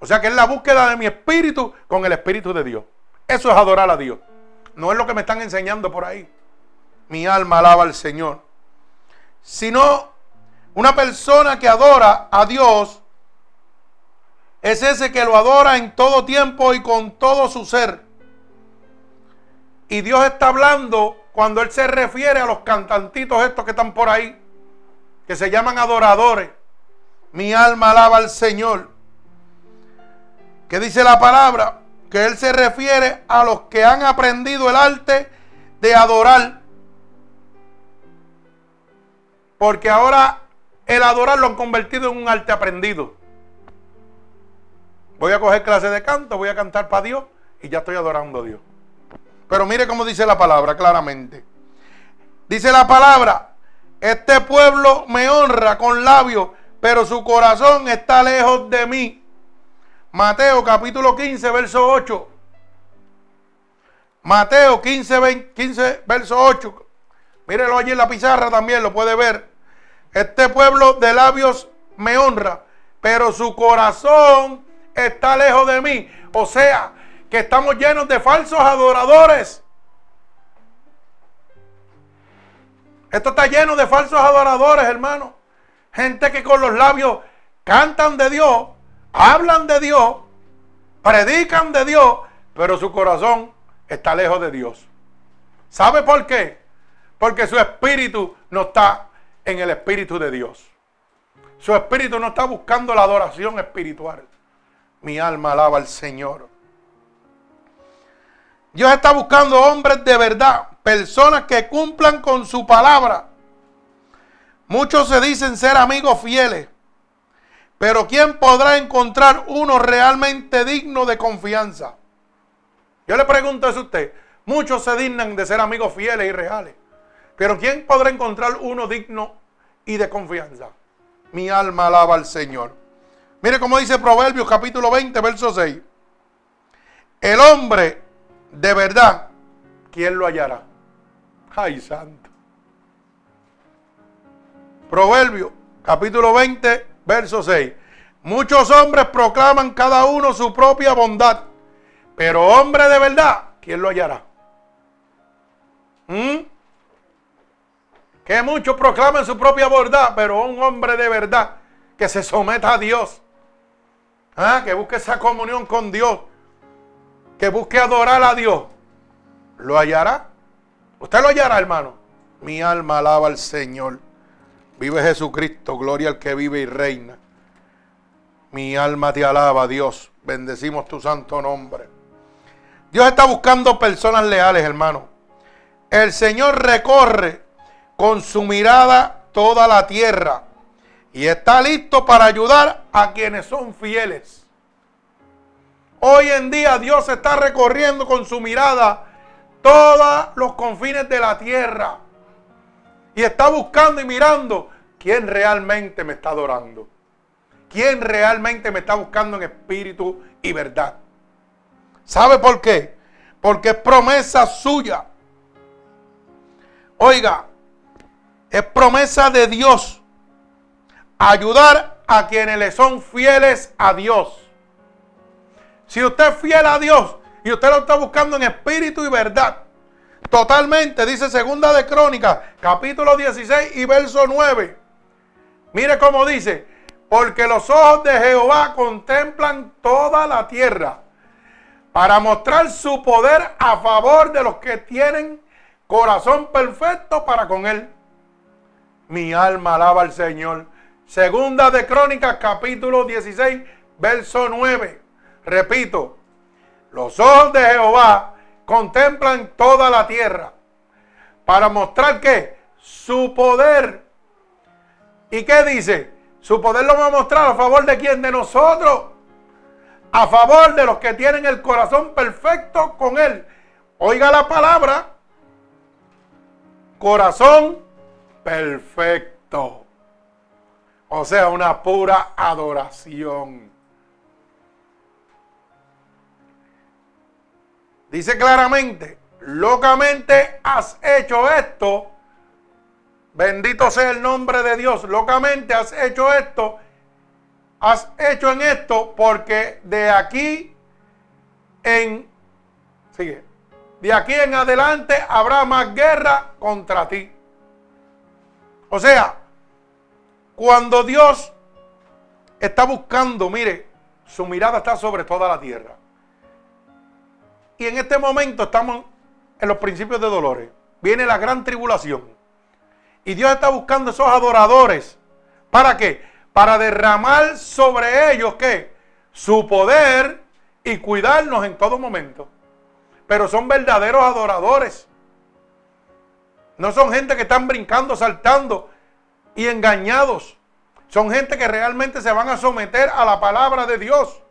S1: O sea que es la búsqueda de mi espíritu con el espíritu de Dios. Eso es adorar a Dios. No es lo que me están enseñando por ahí. Mi alma alaba al Señor. Sino una persona que adora a Dios es ese que lo adora en todo tiempo y con todo su ser. Y Dios está hablando cuando Él se refiere a los cantantitos estos que están por ahí, que se llaman adoradores. Mi alma alaba al Señor. ¿Qué dice la palabra? Que Él se refiere a los que han aprendido el arte de adorar. Porque ahora el adorar lo han convertido en un arte aprendido. Voy a coger clase de canto, voy a cantar para Dios y ya estoy adorando a Dios. Pero mire cómo dice la palabra claramente. Dice la palabra, este pueblo me honra con labios, pero su corazón está lejos de mí. Mateo capítulo 15, verso 8. Mateo 15, 15 verso 8. Mírelo allí en la pizarra también, lo puede ver. Este pueblo de labios me honra, pero su corazón está lejos de mí. O sea, que estamos llenos de falsos adoradores. Esto está lleno de falsos adoradores, hermano. Gente que con los labios cantan de Dios, hablan de Dios, predican de Dios, pero su corazón está lejos de Dios. ¿Sabe por qué? Porque su espíritu no está en el espíritu de Dios. Su espíritu no está buscando la adoración espiritual. Mi alma alaba al Señor. Dios está buscando hombres de verdad, personas que cumplan con su palabra. Muchos se dicen ser amigos fieles, pero ¿quién podrá encontrar uno realmente digno de confianza? Yo le pregunto a usted. Muchos se dignan de ser amigos fieles y reales, pero ¿quién podrá encontrar uno digno y de confianza? Mi alma alaba al Señor. Mire cómo dice Proverbios capítulo 20, verso 6. El hombre de verdad, ¿quién lo hallará? Ay, santo. Proverbio, capítulo 20, verso 6. Muchos hombres proclaman cada uno su propia bondad, pero hombre de verdad, ¿quién lo hallará? ¿Mm? Que muchos proclaman su propia bondad, pero un hombre de verdad que se someta a Dios, ¿ah? que busque esa comunión con Dios, que busque adorar a Dios, ¿lo hallará? Usted lo hallará, hermano. Mi alma alaba al Señor. Vive Jesucristo, gloria al que vive y reina. Mi alma te alaba, Dios. Bendecimos tu santo nombre. Dios está buscando personas leales, hermano. El Señor recorre con su mirada toda la tierra y está listo para ayudar a quienes son fieles. Hoy en día Dios está recorriendo con su mirada todos los confines de la tierra. Y está buscando y mirando quién realmente me está adorando. Quién realmente me está buscando en espíritu y verdad. ¿Sabe por qué? Porque es promesa suya. Oiga, es promesa de Dios ayudar a quienes le son fieles a Dios. Si usted es fiel a Dios y usted lo está buscando en espíritu y verdad, totalmente, dice Segunda de Crónicas, capítulo 16 y verso 9. Mire cómo dice, porque los ojos de Jehová contemplan toda la tierra para mostrar su poder a favor de los que tienen corazón perfecto para con él. Mi alma alaba al Señor. Segunda de Crónicas, capítulo 16, verso 9. Repito, los ojos de Jehová contemplan toda la tierra para mostrar que su poder. ¿Y qué dice? Su poder lo va a mostrar a favor de quién? De nosotros. A favor de los que tienen el corazón perfecto con Él. Oiga la palabra. Corazón perfecto. O sea, una pura adoración. Dice claramente, locamente has hecho esto. Bendito sea el nombre de Dios. Locamente has hecho esto. Has hecho en esto porque de aquí en... Sigue. De aquí en adelante habrá más guerra contra ti. O sea, cuando Dios está buscando, mire, su mirada está sobre toda la tierra. Y en este momento estamos en los principios de dolores. Viene la gran tribulación. Y Dios está buscando esos adoradores. ¿Para qué? Para derramar sobre ellos qué? Su poder y cuidarnos en todo momento. Pero son verdaderos adoradores. No son gente que están brincando, saltando y engañados. Son gente que realmente se van a someter a la palabra de Dios.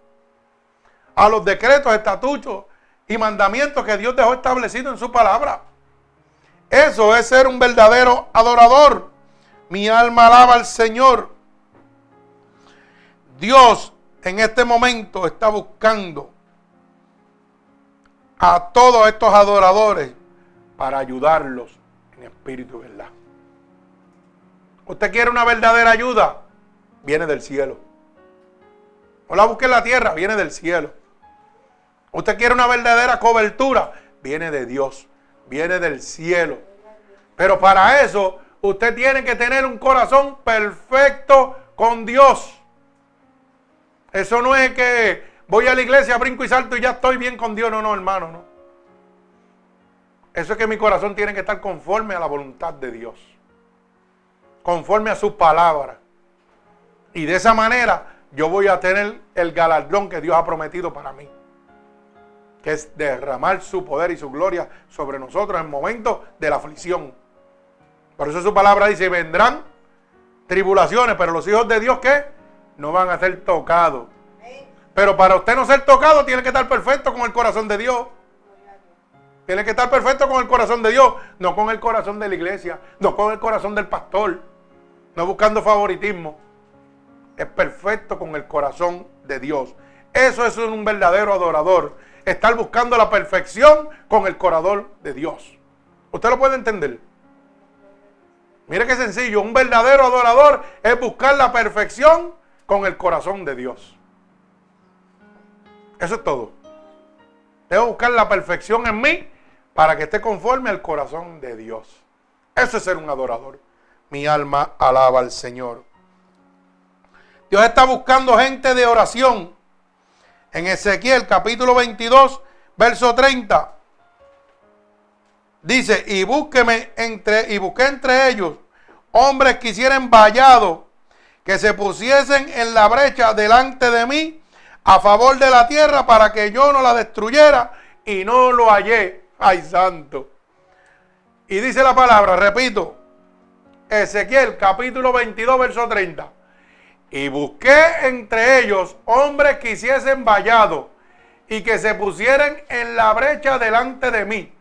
S1: A los decretos, estatutos y mandamientos que Dios dejó establecido en su palabra. Eso es ser un verdadero adorador. Mi alma alaba al Señor. Dios en este momento está buscando a todos estos adoradores para ayudarlos en espíritu y verdad. ¿Usted quiere una verdadera ayuda? Viene del cielo. No la busque en la tierra, viene del cielo. ¿Usted quiere una verdadera cobertura? Viene de Dios, viene del cielo. Pero para eso usted tiene que tener un corazón perfecto con Dios. Eso no es que voy a la iglesia, brinco y salto y ya estoy bien con Dios. No, no, hermano, no. Eso es que mi corazón tiene que estar conforme a la voluntad de Dios. Conforme a sus palabras. Y de esa manera yo voy a tener el galardón que Dios ha prometido para mí. Que es derramar su poder y su gloria sobre nosotros en el momento de la aflicción. Por eso su palabra dice, vendrán tribulaciones, pero los hijos de Dios que no van a ser tocados. Pero para usted no ser tocado, tiene que estar perfecto con el corazón de Dios. Tiene que estar perfecto con el corazón de Dios, no con el corazón de la iglesia, no con el corazón del pastor, no buscando favoritismo. Es perfecto con el corazón de Dios. Eso es un verdadero adorador. Estar buscando la perfección con el corazón de Dios. ¿Usted lo puede entender? Mire qué sencillo, un verdadero adorador es buscar la perfección con el corazón de Dios. Eso es todo. Debo buscar la perfección en mí para que esté conforme al corazón de Dios. Eso es ser un adorador. Mi alma alaba al Señor. Dios está buscando gente de oración. En Ezequiel capítulo 22, verso 30. Dice, y búsqueme entre, y busqué entre ellos hombres que hicieran vallado, que se pusiesen en la brecha delante de mí a favor de la tierra para que yo no la destruyera y no lo hallé. Ay, santo. Y dice la palabra, repito, Ezequiel capítulo 22, verso 30. Y busqué entre ellos hombres que hiciesen vallado y que se pusieran en la brecha delante de mí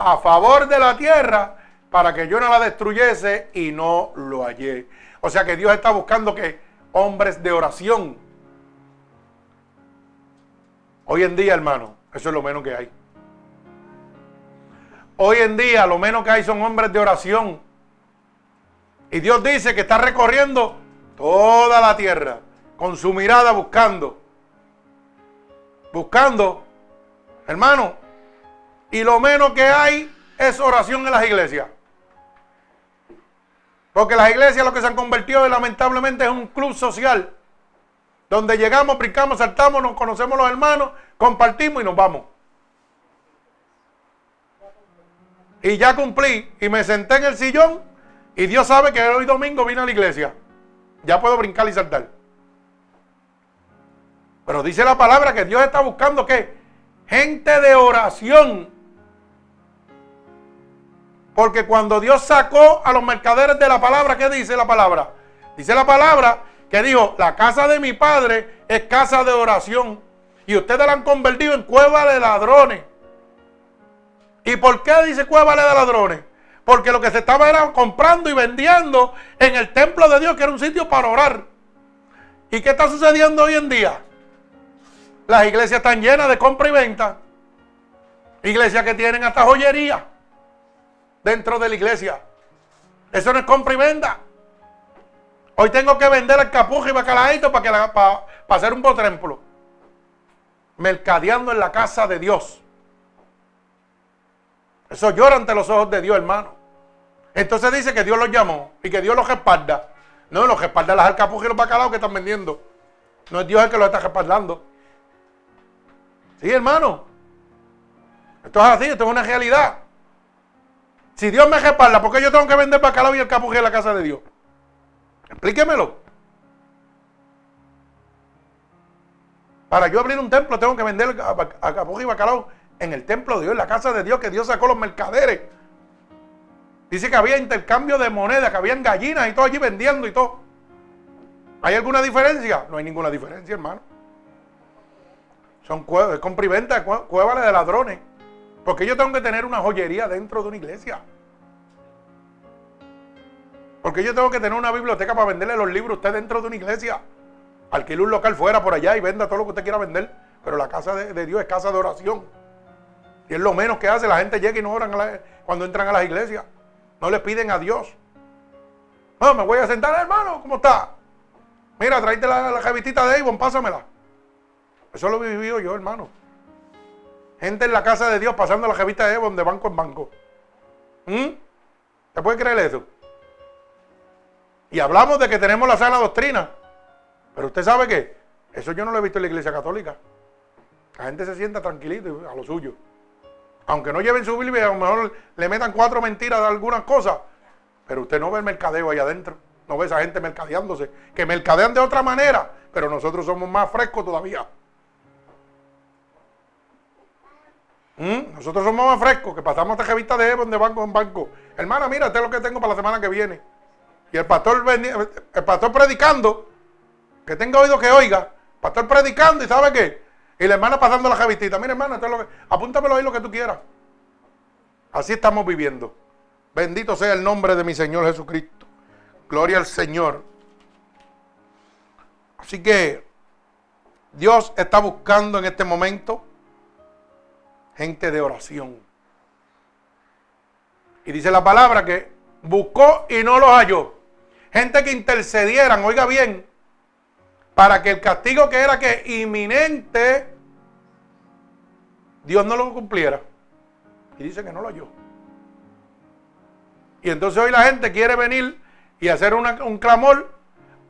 S1: a favor de la tierra para que yo no la destruyese y no lo hallé. O sea que Dios está buscando que hombres de oración. Hoy en día, hermano, eso es lo menos que hay. Hoy en día lo menos que hay son hombres de oración. Y Dios dice que está recorriendo toda la tierra con su mirada buscando. Buscando, hermano, y lo menos que hay es oración en las iglesias. Porque las iglesias lo que se han convertido lamentablemente es un club social. Donde llegamos, brincamos, saltamos, nos conocemos los hermanos, compartimos y nos vamos. Y ya cumplí y me senté en el sillón y Dios sabe que hoy domingo vine a la iglesia. Ya puedo brincar y saltar. Pero dice la palabra que Dios está buscando que gente de oración porque cuando Dios sacó a los mercaderes de la palabra, ¿qué dice la palabra? Dice la palabra que dijo, la casa de mi padre es casa de oración. Y ustedes la han convertido en cueva de ladrones. ¿Y por qué dice cueva de ladrones? Porque lo que se estaba era comprando y vendiendo en el templo de Dios, que era un sitio para orar. ¿Y qué está sucediendo hoy en día? Las iglesias están llenas de compra y venta. Iglesias que tienen hasta joyería dentro de la iglesia. Eso no es compra y venda. Hoy tengo que vender el capujo y bacalaíto para, que para, hacer un templo. Mercadeando en la casa de Dios. Eso llora ante los ojos de Dios, hermano. Entonces dice que Dios los llamó y que Dios los respalda. No, los respalda las alcapujas y los bacalaos que están vendiendo. No es Dios el que los está respaldando. Sí, hermano. Esto es así, esto es una realidad. Si Dios me respalda, ¿por qué yo tengo que vender bacalao y el en la casa de Dios? Explíquemelo. Para yo abrir un templo tengo que vender capuje y bacalao en el templo de Dios, en la casa de Dios, que Dios sacó los mercaderes. Dice que había intercambio de moneda, que habían gallinas y todo allí vendiendo y todo. ¿Hay alguna diferencia? No hay ninguna diferencia, hermano. Son cuevas, compra y venta, cuevas de ladrones. Porque yo tengo que tener una joyería dentro de una iglesia. Porque yo tengo que tener una biblioteca para venderle los libros a usted dentro de una iglesia. Alquile un local fuera por allá y venda todo lo que usted quiera vender. Pero la casa de, Dios es casa de oración. Y es lo menos que hace. La gente llega y no oran cuando entran a las iglesias. No le piden a Dios. No, me voy a sentar, hermano. ¿Cómo está? Mira, tráete la, la de Avon, pásamela. Eso lo he vivido yo, hermano. Gente en la casa de Dios pasando la jevita de Avon de banco en banco. ¿Mm? ¿Te puede creer eso? Y hablamos de que tenemos la sana doctrina. Pero usted sabe que eso yo no lo he visto en la iglesia católica. La gente se sienta tranquilito a lo suyo. Aunque no lleven su Biblia, a lo mejor le metan cuatro mentiras de algunas cosas. Pero usted no ve el mercadeo ahí adentro. No ve esa gente mercadeándose. Que mercadean de otra manera. Pero nosotros somos más frescos todavía. ¿Mm? Nosotros somos más frescos, que pasamos esta revista de Evo de banco en banco. Hermana, mira, este es lo que tengo para la semana que viene. Y el pastor, el pastor predicando, que tenga oído que oiga, pastor predicando y ¿sabe qué? Y la hermana pasando la javistita. Mira, hermana, apúntamelo ahí lo que tú quieras. Así estamos viviendo. Bendito sea el nombre de mi Señor Jesucristo. Gloria al Señor. Así que Dios está buscando en este momento gente de oración. Y dice la palabra que buscó y no los halló. Gente que intercedieran, oiga bien, para que el castigo que era que inminente, Dios no lo cumpliera. Y dice que no lo halló. Y entonces hoy la gente quiere venir y hacer un clamor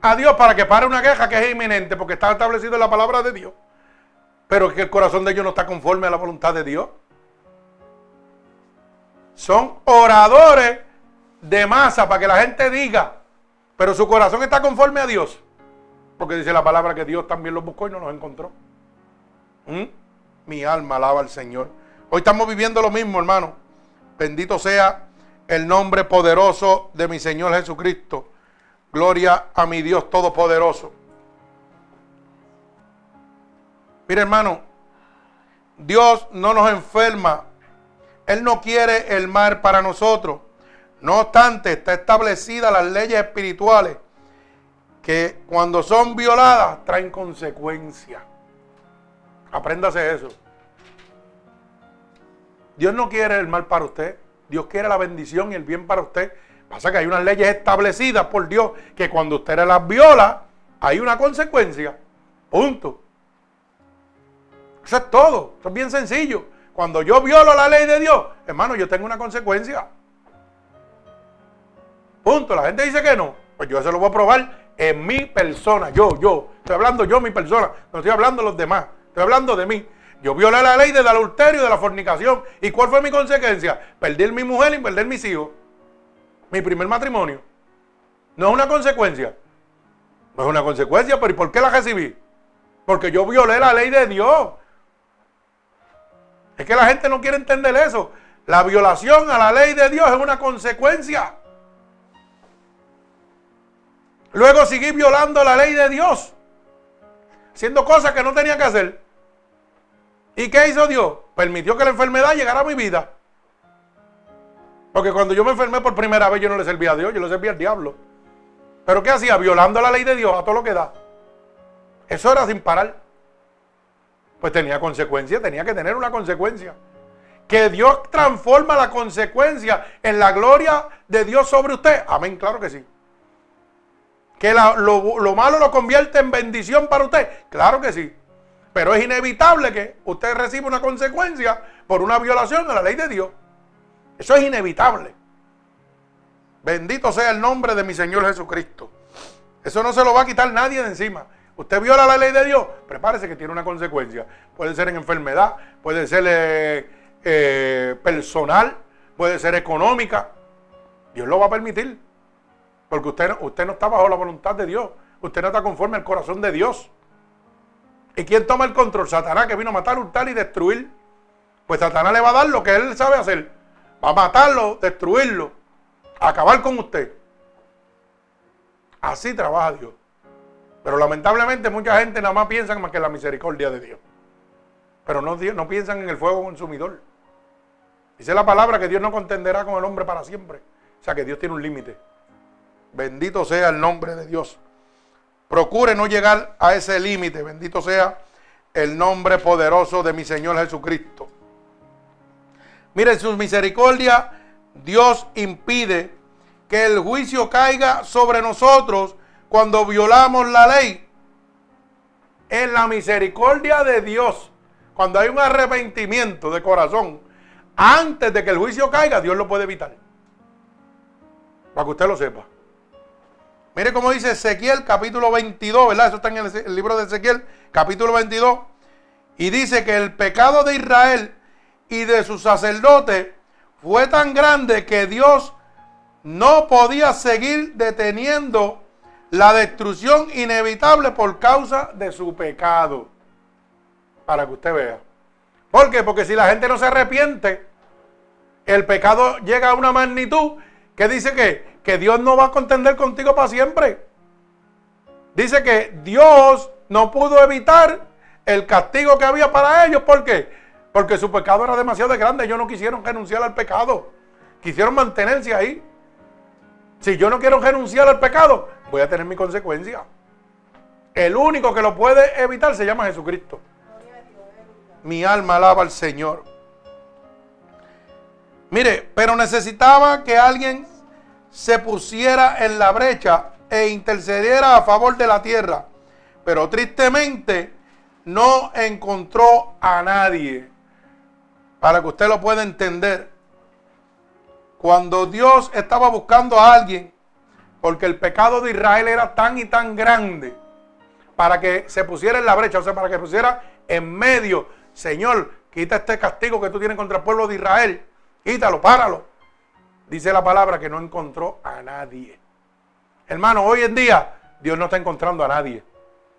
S1: a Dios para que pare una queja que es inminente, porque está establecido en la palabra de Dios. Pero que el corazón de ellos no está conforme a la voluntad de Dios. Son oradores de masa para que la gente diga, pero su corazón está conforme a Dios. Porque dice la palabra que Dios también los buscó y no los encontró. ¿Mm? Mi alma alaba al Señor. Hoy estamos viviendo lo mismo, hermano. Bendito sea el nombre poderoso de mi Señor Jesucristo. Gloria a mi Dios Todopoderoso. Mire hermano, Dios no nos enferma. Él no quiere el mal para nosotros. No obstante, está establecida las leyes espirituales que cuando son violadas traen consecuencias. Apréndase eso. Dios no quiere el mal para usted. Dios quiere la bendición y el bien para usted. Pasa que hay unas leyes establecidas por Dios que cuando usted las viola, hay una consecuencia. Punto. Eso es todo. Eso es bien sencillo. Cuando yo violo la ley de Dios, hermano, yo tengo una consecuencia. Punto. La gente dice que no. Pues yo se lo voy a probar en mi persona. Yo, yo. Estoy hablando yo, mi persona. No estoy hablando de los demás. Estoy hablando de mí. Yo violé la ley del adulterio y de la fornicación. ¿Y cuál fue mi consecuencia? Perder mi mujer y perder mis hijos. Mi primer matrimonio. No es una consecuencia. No es una consecuencia, pero ¿y por qué la recibí? Porque yo violé la ley de Dios. Es que la gente no quiere entender eso. La violación a la ley de Dios es una consecuencia. Luego seguí violando la ley de Dios. Haciendo cosas que no tenía que hacer. ¿Y qué hizo Dios? Permitió que la enfermedad llegara a mi vida. Porque cuando yo me enfermé por primera vez yo no le servía a Dios, yo le servía al diablo. Pero ¿qué hacía? Violando la ley de Dios a todo lo que da. Eso era sin parar pues tenía consecuencia, tenía que tener una consecuencia. Que Dios transforma la consecuencia en la gloria de Dios sobre usted. Amén, claro que sí. Que lo, lo malo lo convierte en bendición para usted. Claro que sí. Pero es inevitable que usted reciba una consecuencia por una violación a la ley de Dios. Eso es inevitable. Bendito sea el nombre de mi Señor Jesucristo. Eso no se lo va a quitar nadie de encima. Usted viola la ley de Dios, prepárese que tiene una consecuencia. Puede ser en enfermedad, puede ser eh, eh, personal, puede ser económica. Dios lo va a permitir. Porque usted, usted no está bajo la voluntad de Dios. Usted no está conforme al corazón de Dios. ¿Y quién toma el control? Satanás que vino a matar, hurtar y destruir. Pues Satanás le va a dar lo que él sabe hacer. Va a matarlo, destruirlo, acabar con usted. Así trabaja Dios. Pero lamentablemente mucha gente nada más piensa más que en la misericordia de Dios. Pero no, no piensan en el fuego consumidor. Dice la palabra que Dios no contenderá con el hombre para siempre. O sea que Dios tiene un límite. Bendito sea el nombre de Dios. Procure no llegar a ese límite. Bendito sea el nombre poderoso de mi Señor Jesucristo. Mire, en su misericordia, Dios impide que el juicio caiga sobre nosotros cuando violamos la ley. En la misericordia de Dios, cuando hay un arrepentimiento de corazón, antes de que el juicio caiga, Dios lo puede evitar. Para que usted lo sepa. Mire cómo dice Ezequiel capítulo 22, ¿verdad? Eso está en el, libro de Ezequiel capítulo 22. Y dice que el pecado de Israel y de sus sacerdotes fue tan grande que Dios no podía seguir deteniendo la destrucción inevitable por causa de su pecado. Para que usted vea. ¿Por qué? Porque si la gente no se arrepiente, el pecado llega a una magnitud que dice que, que Dios no va a contender contigo para siempre. Dice que Dios no pudo evitar el castigo que había para ellos. ¿Por qué? Porque su pecado era demasiado grande. Ellos no quisieron renunciar al pecado. Quisieron mantenerse ahí. Si yo no quiero renunciar al pecado, voy a tener mi consecuencia. El único que lo puede evitar se llama Jesucristo. Mi alma alaba al Señor. Mire, pero necesitaba que alguien se pusiera en la brecha e intercediera a favor de la tierra. Pero tristemente no encontró a nadie. Para que usted lo pueda entender. Cuando Dios estaba buscando a alguien, porque el pecado de Israel era tan y tan grande, para que se pusiera en la brecha, o sea, para que pusiera en medio, Señor, quita este castigo que tú tienes contra el pueblo de Israel, quítalo, páralo. Dice la palabra que no encontró a nadie. Hermano, hoy en día Dios no está encontrando a nadie,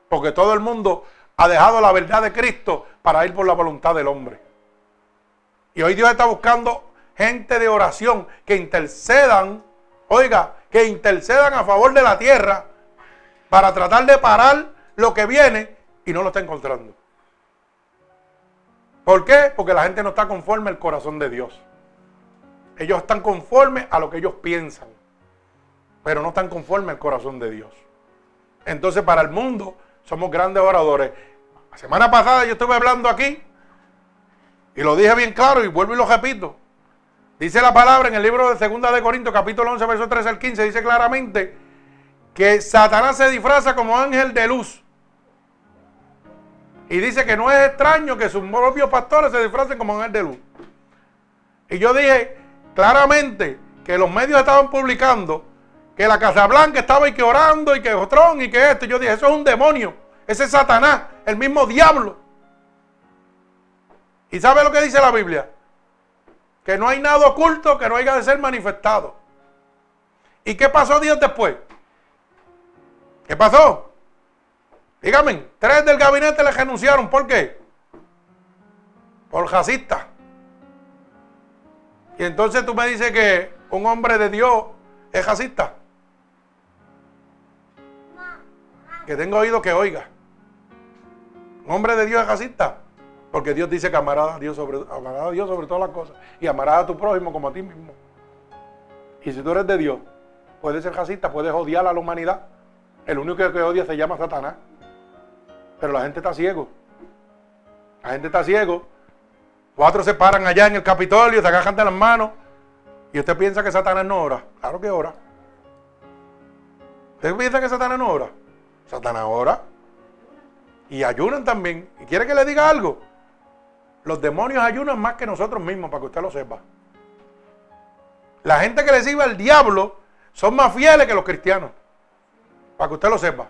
S1: porque todo el mundo ha dejado la verdad de Cristo para ir por la voluntad del hombre. Y hoy Dios está buscando gente de oración que intercedan, oiga, que intercedan a favor de la tierra para tratar de parar lo que viene y no lo está encontrando. ¿Por qué? Porque la gente no está conforme al corazón de Dios. Ellos están conformes a lo que ellos piensan, pero no están conformes al corazón de Dios. Entonces para el mundo somos grandes oradores. La semana pasada yo estuve hablando aquí y lo dije bien claro y vuelvo y lo repito. Dice la palabra en el libro de 2 de Corintios, capítulo 11, verso 13 al 15, dice claramente que Satanás se disfraza como ángel de luz. Y dice que no es extraño que sus propios pastores se disfracen como ángel de luz. Y yo dije claramente que los medios estaban publicando que la Casa Blanca estaba y que orando y que Otrón y que esto. Yo dije, eso es un demonio. Ese es Satanás, el mismo diablo. ¿Y sabe lo que dice la Biblia? Que no hay nada oculto que no haya de ser manifestado. ¿Y qué pasó días después? ¿Qué pasó? Dígame, tres del gabinete le renunciaron. ¿Por qué? Por racista. Y entonces tú me dices que un hombre de Dios es racista. Que tengo oído que oiga. Un hombre de Dios es racista. Porque Dios dice que amarás a Dios sobre, amarás a Dios sobre todas las cosas. Y amarás a tu prójimo como a ti mismo. Y si tú eres de Dios, puedes ser racista, puedes odiar a la humanidad. El único que odia se llama Satanás. Pero la gente está ciego. La gente está ciego. Cuatro se paran allá en el Capitolio, se agarran de las manos. Y usted piensa que Satanás no ora. Claro que ora. ¿Usted piensa que Satanás no ora? Satanás ora. Y ayunan también. ¿Y quiere que le diga algo? Los demonios ayunan más que nosotros mismos, para que usted lo sepa. La gente que le sirve al diablo son más fieles que los cristianos. Para que usted lo sepa.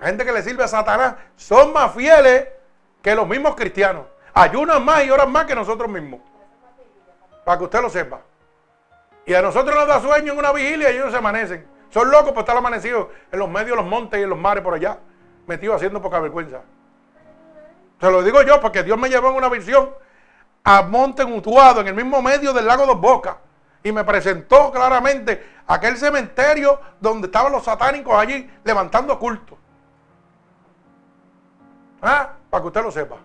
S1: La gente que le sirve a Satanás son más fieles que los mismos cristianos. Ayunan más y oran más que nosotros mismos. Para que usted lo sepa. Y a nosotros nos da sueño en una vigilia y ellos se amanecen. Son locos por estar amanecidos en los medios de los montes y en los mares por allá. Metidos haciendo poca vergüenza. Se lo digo yo porque Dios me llevó en una visión a Monte Mutuado, en el mismo medio del lago Dos Bocas. Y me presentó claramente aquel cementerio donde estaban los satánicos allí levantando culto. ¿Ah? Para que usted lo sepa.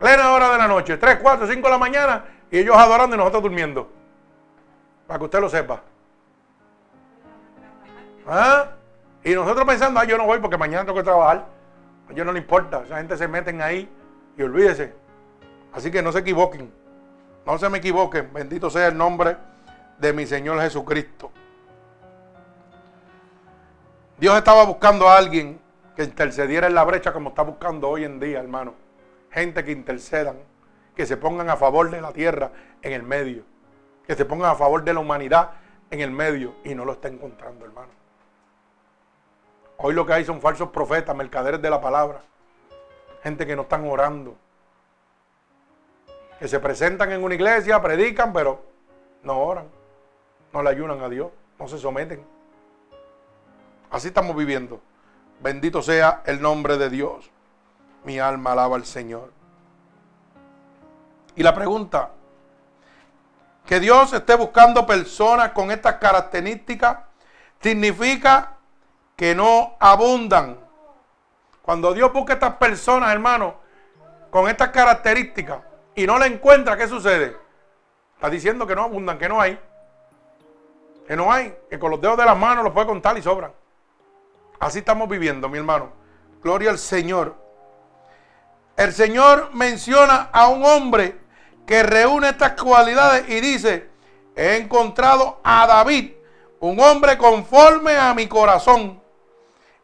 S1: Plena hora de la noche, 3, 4, 5 de la mañana, y ellos adorando y nosotros durmiendo. Para que usted lo sepa. ¿Ah? Y nosotros pensando, ah, yo no voy porque mañana tengo que trabajar. A ellos no les importa. Esa gente se meten ahí y olvídese. Así que no se equivoquen. No se me equivoquen. Bendito sea el nombre de mi Señor Jesucristo. Dios estaba buscando a alguien que intercediera en la brecha como está buscando hoy en día, hermano. Gente que intercedan, que se pongan a favor de la tierra en el medio, que se pongan a favor de la humanidad en el medio y no lo está encontrando, hermano. Hoy lo que hay son falsos profetas, mercaderes de la palabra, gente que no están orando, que se presentan en una iglesia, predican, pero no oran, no le ayunan a Dios, no se someten. Así estamos viviendo. Bendito sea el nombre de Dios. Mi alma alaba al Señor. Y la pregunta, que Dios esté buscando personas con estas características, significa que no abundan. Cuando Dios busca estas personas, hermano, con estas características y no la encuentra, ¿qué sucede? Está diciendo que no abundan, que no hay. Que no hay, que con los dedos de las manos los puede contar y sobran. Así estamos viviendo, mi hermano. Gloria al Señor. El Señor menciona a un hombre que reúne estas cualidades y dice, he encontrado a David, un hombre conforme a mi corazón,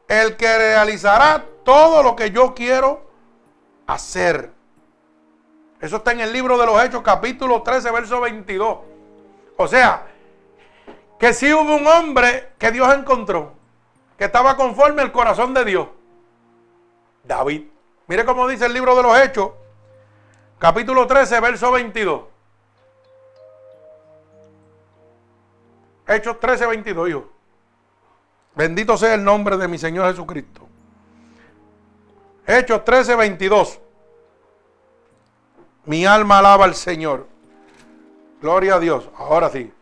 S1: el que realizará todo lo que yo quiero hacer. Eso está en el libro de los Hechos, capítulo 13, verso 22. O sea, que si hubo un hombre que Dios encontró que estaba conforme al corazón de Dios? David. Mire cómo dice el libro de los Hechos, capítulo 13, verso 22. Hechos 13, 22, hijo. Bendito sea el nombre de mi Señor Jesucristo. Hechos 13, 22. Mi alma alaba al Señor. Gloria a Dios. Ahora sí.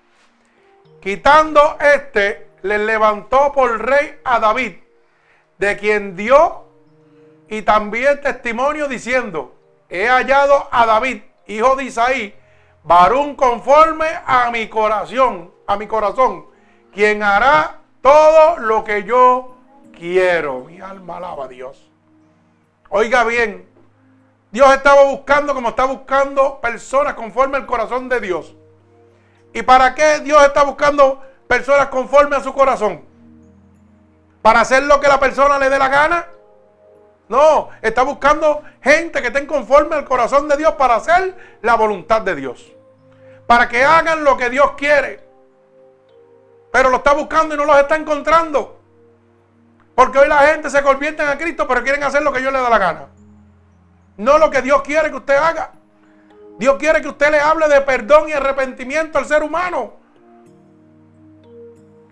S1: Quitando este le levantó por rey a David, de quien dio y también testimonio diciendo, he hallado a David, hijo de Isaí, varón conforme a mi corazón, a mi corazón, quien hará todo lo que yo quiero. Mi alma alaba a Dios. Oiga bien, Dios estaba buscando como está buscando personas conforme al corazón de Dios. ¿Y para qué Dios está buscando personas conforme a su corazón. Para hacer lo que la persona le dé la gana. No, está buscando gente que estén conforme al corazón de Dios para hacer la voluntad de Dios. Para que hagan lo que Dios quiere. Pero lo está buscando y no los está encontrando. Porque hoy la gente se convierte en Cristo, pero quieren hacer lo que Dios le da la gana. No lo que Dios quiere que usted haga. Dios quiere que usted le hable de perdón y arrepentimiento al ser humano.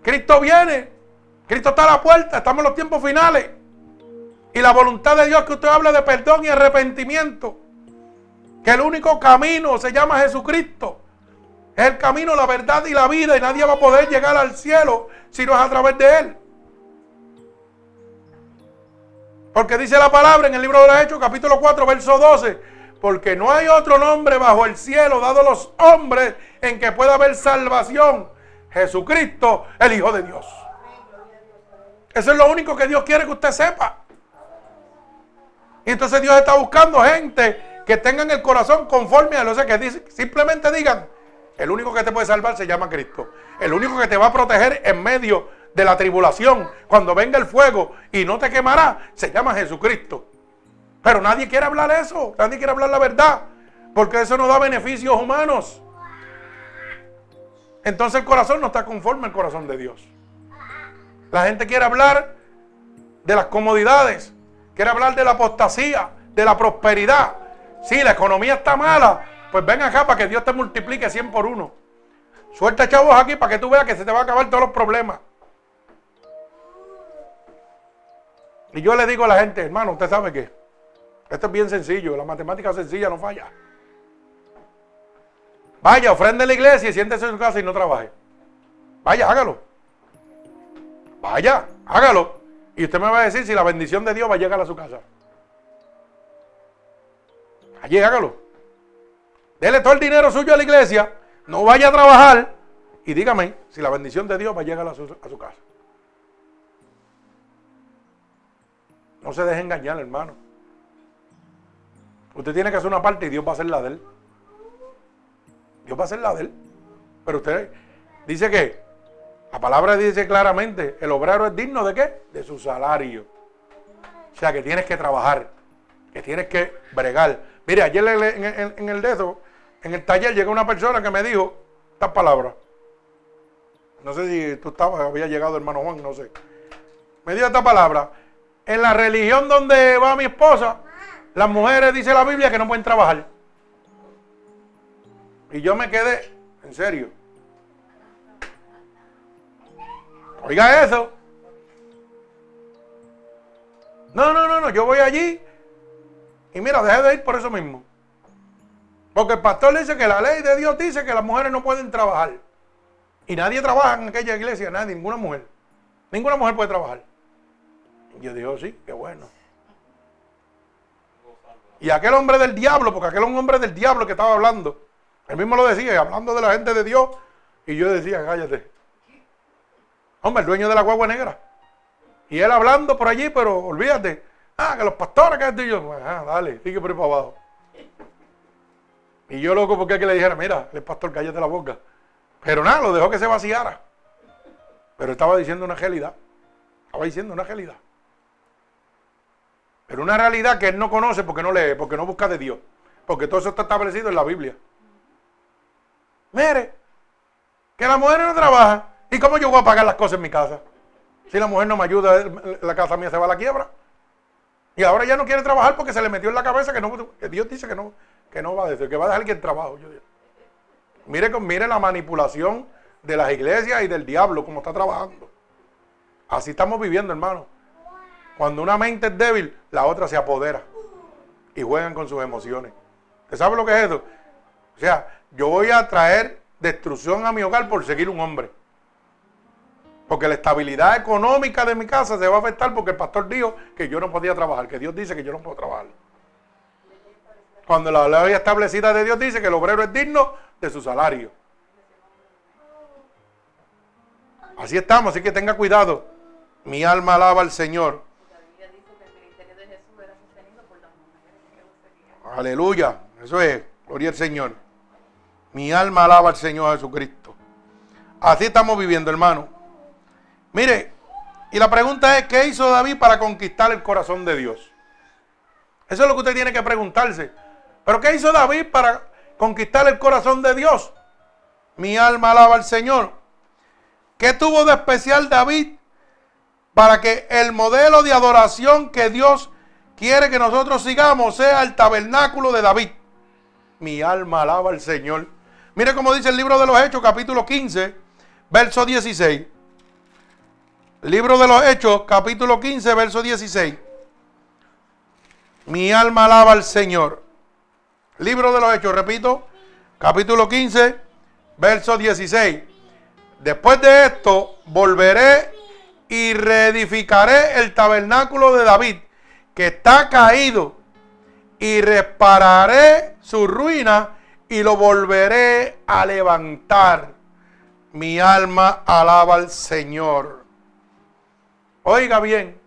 S1: Cristo viene. Cristo está a la puerta. Estamos en los tiempos finales. Y la voluntad de Dios que usted hable de perdón y arrepentimiento. Que el único camino se llama Jesucristo. Es el camino, la verdad y la vida. Y nadie va a poder llegar al cielo si no es a través de Él. Porque dice la palabra en el libro de los Hechos, capítulo 4, verso 12. Porque no hay otro nombre bajo el cielo dado a los hombres en que pueda haber salvación Jesucristo, el Hijo de Dios. Eso es lo único que Dios quiere que usted sepa. Y entonces Dios está buscando gente que tengan el corazón conforme a lo que dice. Simplemente digan, el único que te puede salvar se llama Cristo. El único que te va a proteger en medio de la tribulación, cuando venga el fuego y no te quemará, se llama Jesucristo. Pero nadie quiere hablar eso, nadie quiere hablar la verdad, porque eso no da beneficios humanos. Entonces el corazón no está conforme al corazón de Dios. La gente quiere hablar de las comodidades, quiere hablar de la apostasía, de la prosperidad. Si la economía está mala, pues ven acá para que Dios te multiplique 100 por uno. Suelta chavos aquí para que tú veas que se te va a acabar todos los problemas. Y yo le digo a la gente, hermano, usted sabe que esto es bien sencillo, la matemática sencilla no falla. Vaya, ofrende en la iglesia y siéntese en su casa y no trabaje. Vaya, hágalo. Vaya, hágalo. Y usted me va a decir si la bendición de Dios va a llegar a su casa. Allí, hágalo. Dele todo el dinero suyo a la iglesia. No vaya a trabajar. Y dígame si la bendición de Dios va a llegar a su, a su casa. No se deje engañar, hermano. Usted tiene que hacer una parte y Dios va a hacer la de él. Dios va a hacer la de él. Pero usted dice que la palabra dice claramente, el obrero es digno de qué? De su salario. O sea, que tienes que trabajar, que tienes que bregar. Mire, ayer en, el dedo, en el taller, llegó una persona que me dijo estas palabras. No sé si tú estabas, había llegado hermano Juan, no sé. Me dio esta palabra. En la religión donde va mi esposa, las mujeres, dice la Biblia, que no pueden trabajar. Y yo me quedé, en serio. Oiga eso. No, no, no, no, yo voy allí y mira, dejé de ir por eso mismo. Porque el pastor dice que la ley de Dios dice que las mujeres no pueden trabajar. Y nadie trabaja en aquella iglesia, nadie, ninguna mujer. Ninguna mujer puede trabajar. Y yo digo, sí, qué bueno. Y aquel hombre del diablo, porque aquel hombre del diablo que estaba hablando, él mismo lo decía, hablando de la gente de Dios, y yo decía, cállate. Hombre, el dueño de la guagua negra. Y él hablando por allí, pero olvídate. Ah, que los pastores, que esto y yo. Ah, dale, sigue por ahí para abajo. Y yo loco porque que le dijera, mira, el pastor, cállate la boca. Pero nada, lo dejó que se vaciara. Pero estaba diciendo una realidad. Estaba diciendo una realidad. Pero una realidad que él no conoce porque no lee, porque no busca de Dios. Porque todo eso está establecido en la Biblia. Mire, que la mujer no trabaja. ¿Y cómo yo voy a pagar las cosas en mi casa? Si la mujer no me ayuda, la casa mía se va a la quiebra. Y ahora ya no quiere trabajar porque se le metió en la cabeza que, no, Dios dice que no, que no va a decir, que va a dejar que el trabajo. mire, mire la manipulación de las iglesias y del diablo, como está trabajando. Así estamos viviendo, hermano. Cuando una mente es débil, la otra se apodera y juegan con sus emociones. ¿Usted sabe lo que es eso? O sea, yo voy a traer destrucción a mi hogar por seguir un hombre. Porque la estabilidad económica de mi casa se va a afectar porque el pastor dijo que yo no podía trabajar, que Dios dice que yo no puedo trabajar. Cuando la ley establecida de Dios dice que el obrero es digno de su salario. Así estamos, así que tenga cuidado. Mi alma alaba al Señor. Aleluya, eso es, gloria al Señor. Mi alma alaba al Señor Jesucristo. Así estamos viviendo, hermano. Mire, y la pregunta es, ¿qué hizo David para conquistar el corazón de Dios? Eso es lo que usted tiene que preguntarse. ¿Pero qué hizo David para conquistar el corazón de Dios? Mi alma alaba al Señor. ¿Qué tuvo de especial David para que el modelo de adoración que Dios quiere que nosotros sigamos sea el tabernáculo de David? Mi alma alaba al Señor. Mire cómo dice el libro de los Hechos, capítulo 15, verso 16. Libro de los Hechos, capítulo 15, verso 16. Mi alma alaba al Señor. Libro de los Hechos, repito, capítulo 15, verso 16. Después de esto, volveré y reedificaré el tabernáculo de David, que está caído, y repararé su ruina y lo volveré a levantar. Mi alma alaba al Señor. Oiga bien,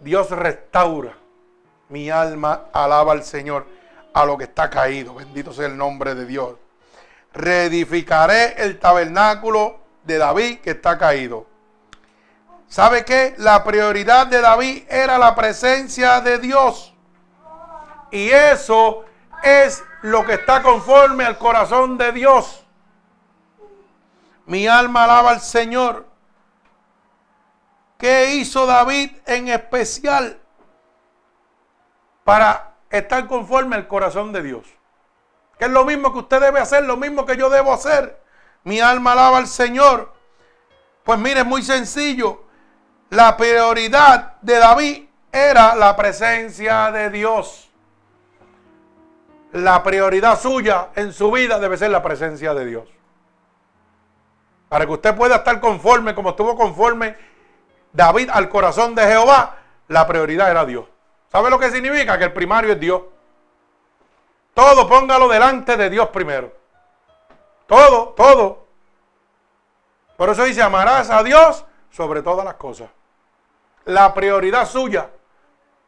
S1: Dios restaura. Mi alma alaba al Señor a lo que está caído. Bendito sea el nombre de Dios. Reedificaré el tabernáculo de David que está caído. ¿Sabe qué? La prioridad de David era la presencia de Dios. Y eso es lo que está conforme al corazón de Dios. Mi alma alaba al Señor. ¿Qué hizo David en especial para estar conforme al corazón de Dios? Que es lo mismo que usted debe hacer, lo mismo que yo debo hacer. Mi alma alaba al Señor. Pues mire, es muy sencillo. La prioridad de David era la presencia de Dios. La prioridad suya en su vida debe ser la presencia de Dios. Para que usted pueda estar conforme como estuvo conforme David al corazón de Jehová, la prioridad era Dios. ¿Sabe lo que significa? Que el primario es Dios. Todo póngalo delante de Dios primero. Todo, todo. Por eso dice, amarás a Dios sobre todas las cosas. la prioridad suya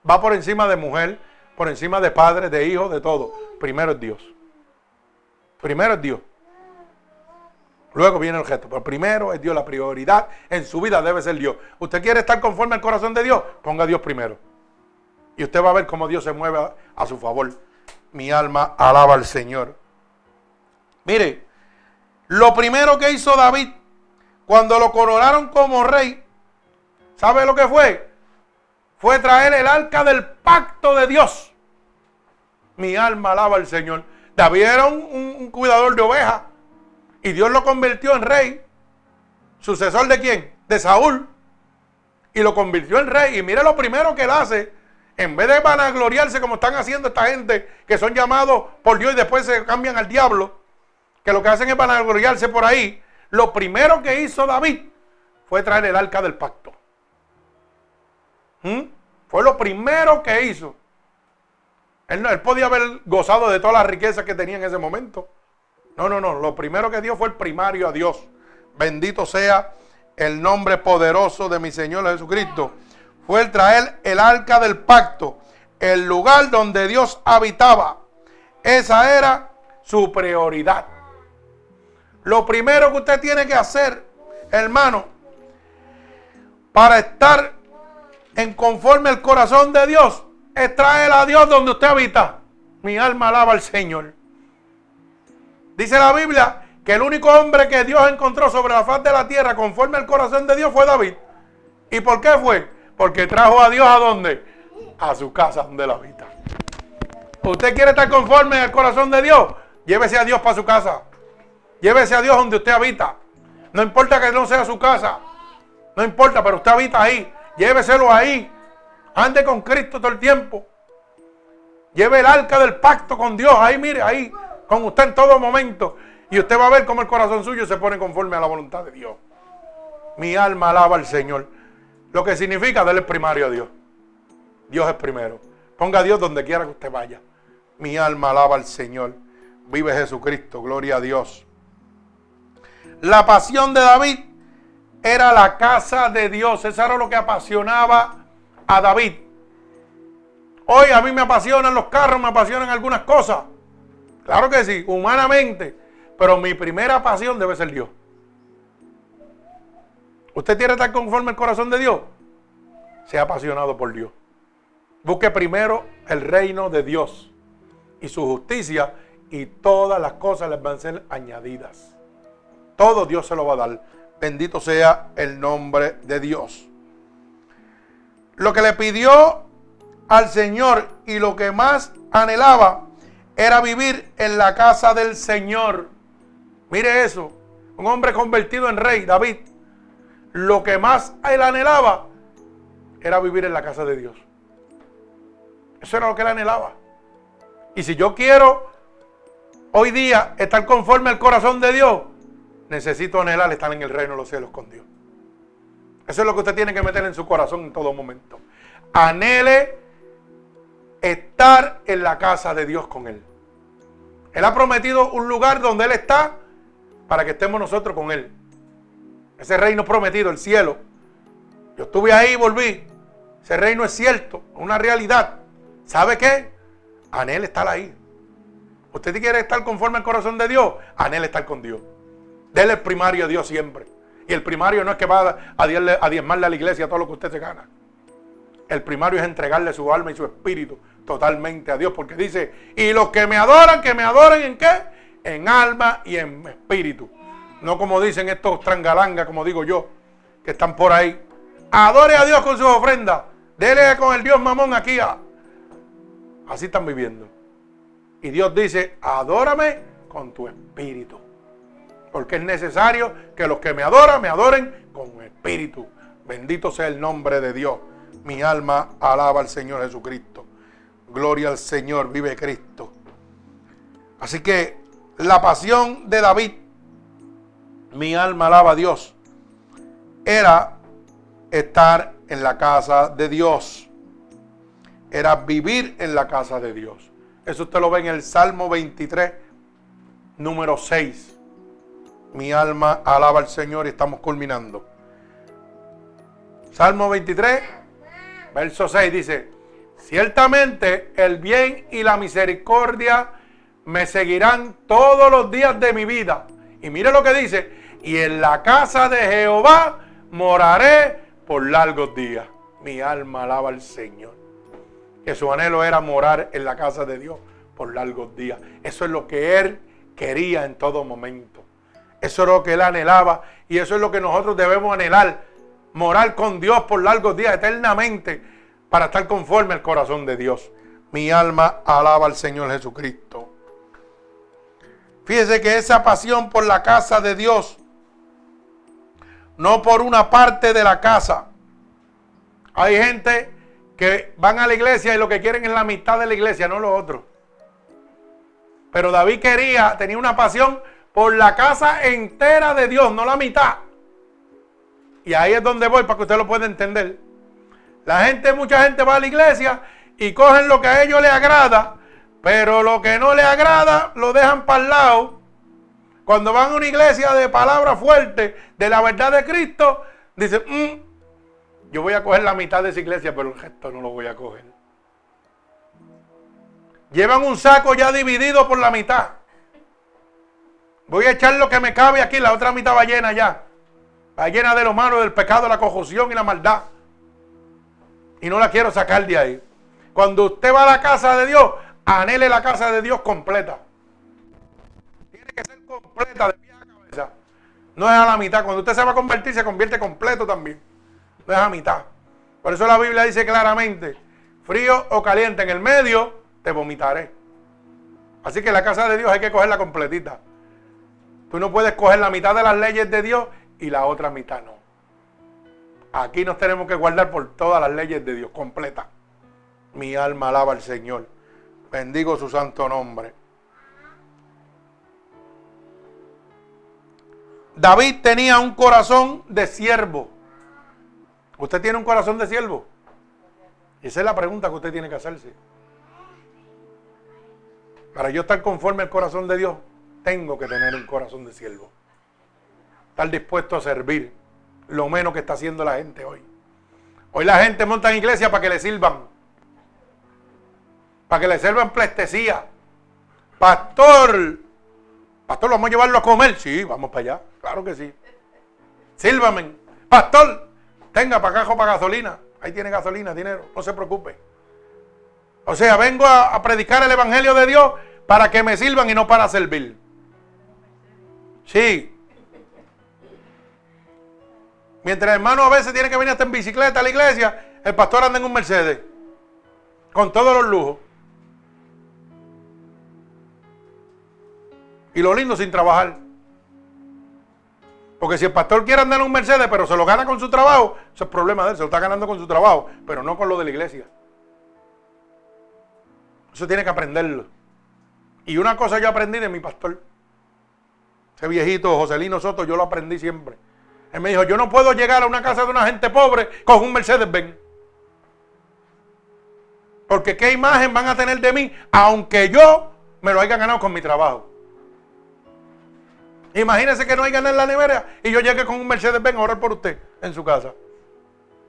S1: va por encima de mujer, por encima de padre, de hijo, de todo. Primero es Dios. Primero es Dios. Luego viene el gesto. Pero primero es Dios. La prioridad en su vida debe ser Dios. Usted quiere estar conforme al corazón de Dios, ponga a Dios primero. Y usted va a ver cómo Dios se mueve a, su favor. Mi alma alaba al Señor. Mire, lo primero que hizo David cuando lo coronaron como rey, ¿sabe lo que fue? Fue traer el arca del pacto de Dios. Mi alma alaba al Señor. David era un cuidador de ovejas y Dios lo convirtió en rey. ¿Sucesor de quién? De Saúl. Y lo convirtió en rey. Y mire lo primero que él hace. En vez de vanagloriarse como están haciendo esta gente que son llamados por Dios y después se cambian al diablo, que lo que hacen es vanagloriarse por ahí, lo primero que hizo David fue traer el arca del pacto. ¿Mm? Fue lo primero que hizo. Él, él podía haber gozado de todas las riquezas que tenía en ese momento. No, no, no. Lo primero que dio fue el primario a Dios. Bendito sea el nombre poderoso de mi Señor Jesucristo. Fue el traer el arca del pacto, el lugar donde Dios habitaba. Esa era su prioridad. Lo primero que usted tiene que hacer, hermano, para estar en conforme al corazón de Dios, es traer a Dios donde usted habita. Mi alma alaba al Señor. Dice la Biblia que el único hombre que Dios encontró sobre la faz de la tierra conforme al corazón de Dios fue David. ¿Y por qué fue? Porque trajo a Dios a dónde? A su casa donde la habita. ¿Usted quiere estar conforme al corazón de Dios? Llévese a Dios para su casa. Llévese a Dios donde usted habita. No importa que no sea su casa. No importa, pero usted habita ahí. Lléveselo ahí. Ande con Cristo todo el tiempo. Lleve el arca del pacto con Dios. Ahí, mire, ahí con usted en todo momento. Y usted va a ver cómo el corazón suyo se pone conforme a la voluntad de Dios. Mi alma alaba al Señor. Lo que significa darle primario a Dios. Dios es primero. Ponga a Dios donde quiera que usted vaya. Mi alma alaba al Señor. Vive Jesucristo. Gloria a Dios. La pasión de David era la casa de Dios. Eso era lo que apasionaba a David. Hoy a mí me apasionan los carros, me apasionan algunas cosas. Claro que sí, humanamente. Pero mi primera pasión debe ser Dios. ¿Usted quiere estar conforme al corazón de Dios? Sea apasionado por Dios. Busque primero el reino de Dios y su justicia y todas las cosas les van a ser añadidas. Todo Dios se lo va a dar. Bendito sea el nombre de Dios. Lo que le pidió al Señor y lo que más anhelaba era vivir en la casa del Señor. Mire eso, un hombre convertido en rey, David. Lo que más él anhelaba era vivir en la casa de Dios. Eso era lo que él anhelaba. Y si yo quiero hoy día estar conforme al corazón de Dios, necesito anhelar estar en el reino de los cielos con Dios. Eso es lo que usted tiene que meter en su corazón en todo momento. Anhele estar en la casa de Dios con Él. Él ha prometido un lugar donde Él está para que estemos nosotros con Él. Ese reino prometido, el cielo. Yo estuve ahí y volví. Ese reino es cierto, una realidad. ¿Sabe qué? Anhel estar ahí. ¿Usted quiere estar conforme al corazón de Dios? Anhel estar con Dios. Dele el primario a Dios siempre. Y el primario no es que va a diezmarle a la iglesia todo lo que usted se gana. El primario es entregarle su alma y su espíritu totalmente a Dios, porque dice, y los que me adoran, que me adoren en qué? En alma y en espíritu. No como dicen estos trangalangas, como digo yo, que están por ahí. Adore a Dios con sus ofrendas. Dele con el Dios mamón aquí. Así están viviendo. Y Dios dice, adórame con tu espíritu. Porque es necesario que los que me adoran, me adoren con espíritu. Bendito sea el nombre de Dios. Mi alma alaba al Señor Jesucristo. Gloria al Señor, vive Cristo. Así que la pasión de David, mi alma alaba a Dios, era estar en la casa de Dios. Era vivir en la casa de Dios. Eso usted lo ve en el Salmo 23, número 6. Mi alma alaba al Señor y estamos culminando. Salmo 23, Verso 6 dice, ciertamente el bien y la misericordia me seguirán todos los días de mi vida. Y mire lo que dice, y en la casa de Jehová moraré por largos días. Mi alma alaba al Señor. Que su anhelo era morar en la casa de Dios por largos días. Eso es lo que él quería en todo momento. Eso es lo que él anhelaba y eso es lo que nosotros debemos anhelar. Morar con Dios por largos días, eternamente, para estar conforme al corazón de Dios. Mi alma alaba al Señor Jesucristo. Fíjese que esa pasión por la casa de Dios, no por una parte de la casa. Hay gente que van a la iglesia y lo que quieren es la mitad de la iglesia, no lo otro. Pero David quería, tenía una pasión por la casa entera de Dios, no la mitad. Y ahí es donde voy para que usted lo pueda entender. La gente, mucha gente va a la iglesia y cogen lo que a ellos les agrada, pero lo que no les agrada lo dejan para el lado. Cuando van a una iglesia de palabra fuerte, de la verdad de Cristo, dicen, mm, yo voy a coger la mitad de esa iglesia, pero el resto no lo voy a coger. Llevan un saco ya dividido por la mitad. Voy a echar lo que me cabe aquí, la otra mitad va llena ya. Va llena de lo malo, del pecado, la conjunción y la maldad. Y no la quiero sacar de ahí. Cuando usted va a la casa de Dios, anhele la casa de Dios completa. Tiene que ser completa de pie a cabeza. No es a la mitad. Cuando usted se va a convertir, se convierte completo también. No es a mitad. Por eso la Biblia dice claramente, frío o caliente en el medio, te vomitaré. Así que la casa de Dios hay que cogerla completita. Tú no puedes coger la mitad de las leyes de Dios y la otra mitad no. Aquí nos tenemos que guardar por todas las leyes de Dios, completa. Mi alma alaba al Señor. Bendigo su santo nombre. David tenía un corazón de siervo. ¿Usted tiene un corazón de siervo? Esa es la pregunta que usted tiene que hacerse. Para yo estar conforme al corazón de Dios, tengo que tener un corazón de siervo. Estar dispuesto a servir lo menos que está haciendo la gente hoy. Hoy la gente monta en iglesia para que le sirvan. Para que le sirvan plestesía. Pastor, pastor, ¿vamos a llevarlo a comer? Sí, vamos para allá. Claro que sí. Sírvame. Pastor, tenga para cajo para gasolina. Ahí tiene gasolina, dinero. No se preocupe. O sea, vengo a, predicar el Evangelio de Dios para que me sirvan y no para servir. Sí. Mientras el hermano a veces tiene que venir hasta en bicicleta a la iglesia, el pastor anda en un Mercedes. Con todos los lujos. Y lo lindo sin trabajar. Porque si el pastor quiere andar en un Mercedes, pero se lo gana con su trabajo, eso es problema de él, se lo está ganando con su trabajo, pero no con lo de la iglesia. Eso tiene que aprenderlo. Y una cosa yo aprendí de mi pastor. Ese viejito Joselino Soto, yo lo aprendí siempre. Él me dijo, yo no puedo llegar a una casa de una gente pobre con un Mercedes-Benz. Porque qué imagen van a tener de mí, aunque yo me lo haya ganado con mi trabajo. Imagínese que no hay ganar en la nevera y yo llegue con un Mercedes-Benz a orar por usted en su casa.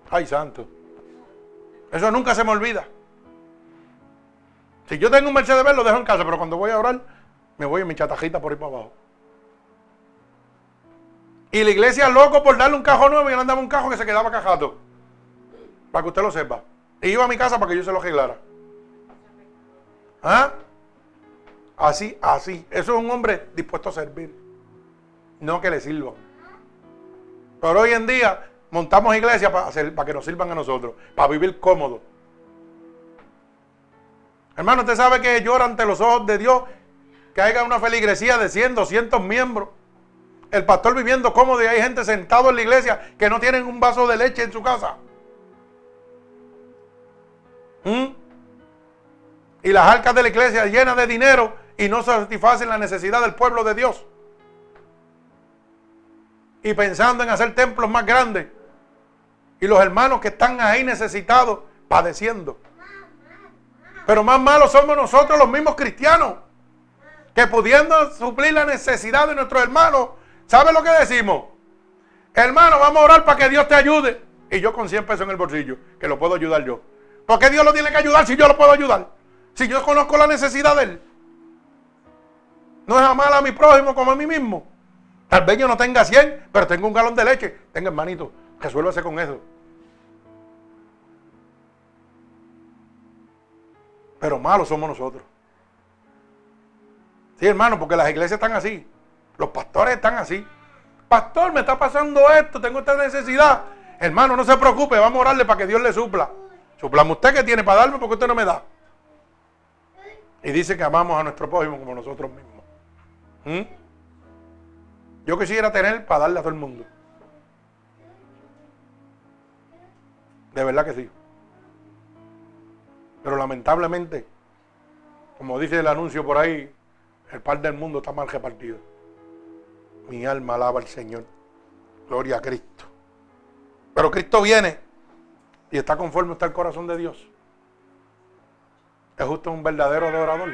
S1: Ay, santo. Eso nunca se me olvida. Si yo tengo un Mercedes Benz, lo dejo en casa, pero cuando voy a orar, me voy en mi chatajita por ahí para abajo. Y la iglesia loco por darle un cajo nuevo y él andaba un cajo que se quedaba cajado. Para que usted lo sepa. Iba a mi casa para que yo se lo arreglara. ¿Ah? Así, así. Eso es un hombre dispuesto a servir. No que le sirva. Pero hoy en día montamos iglesias para, para que nos sirvan a nosotros. Para vivir cómodo. Hermano, usted sabe que llora ante los ojos de Dios que haya una feligresía de 100, 200 miembros. El pastor viviendo cómodo y hay gente sentado en la iglesia que no tienen un vaso de leche en su casa. ¿Mm? Y las arcas de la iglesia llenas de dinero y no satisfacen la necesidad del pueblo de Dios. Y pensando en hacer templos más grandes. Y los hermanos que están ahí necesitados, padeciendo. Pero más malos somos nosotros los mismos cristianos. Que pudiendo suplir la necesidad de nuestros hermanos, ¿sabe lo que decimos? Hermano, vamos a orar para que Dios te ayude. y yo con 100 pesos en el bolsillo, que lo puedo ayudar yo. ¿Por qué Dios lo tiene que ayudar si yo lo puedo ayudar? Si yo conozco la necesidad de él. No es amar a mi prójimo como a mí mismo. Tal vez yo no tenga 100, pero tengo un galón de leche. Tenga hermanito, resuélvase con eso. Pero malos somos nosotros. Sí, hermano, porque las iglesias están así. Los pastores están así. Pastor, me está pasando esto, tengo esta necesidad. Hermano, no se preocupe, vamos a orarle para que Dios le supla. Suplame usted que tiene para darme porque usted no me da. Y dice que amamos a nuestro prójimo como nosotros mismos. ¿Mm? Yo quisiera tener para darle a todo el mundo. De verdad que sí. Pero lamentablemente, como dice el anuncio por ahí, el par del mundo está mal repartido. Mi alma alaba al Señor. Gloria a Cristo. Pero Cristo viene y está conforme está el corazón de Dios. Es justo un verdadero adorador.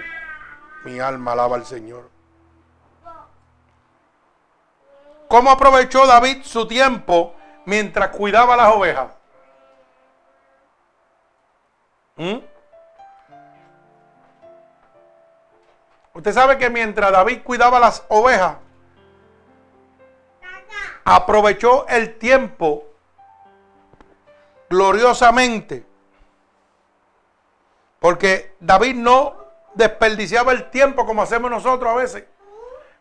S1: Mi alma alaba al Señor. ¿Cómo aprovechó David su tiempo mientras cuidaba las ovejas? ¿Mm? Usted sabe que mientras David cuidaba las ovejas, aprovechó el tiempo gloriosamente. Porque David no desperdiciaba el tiempo como hacemos nosotros a veces.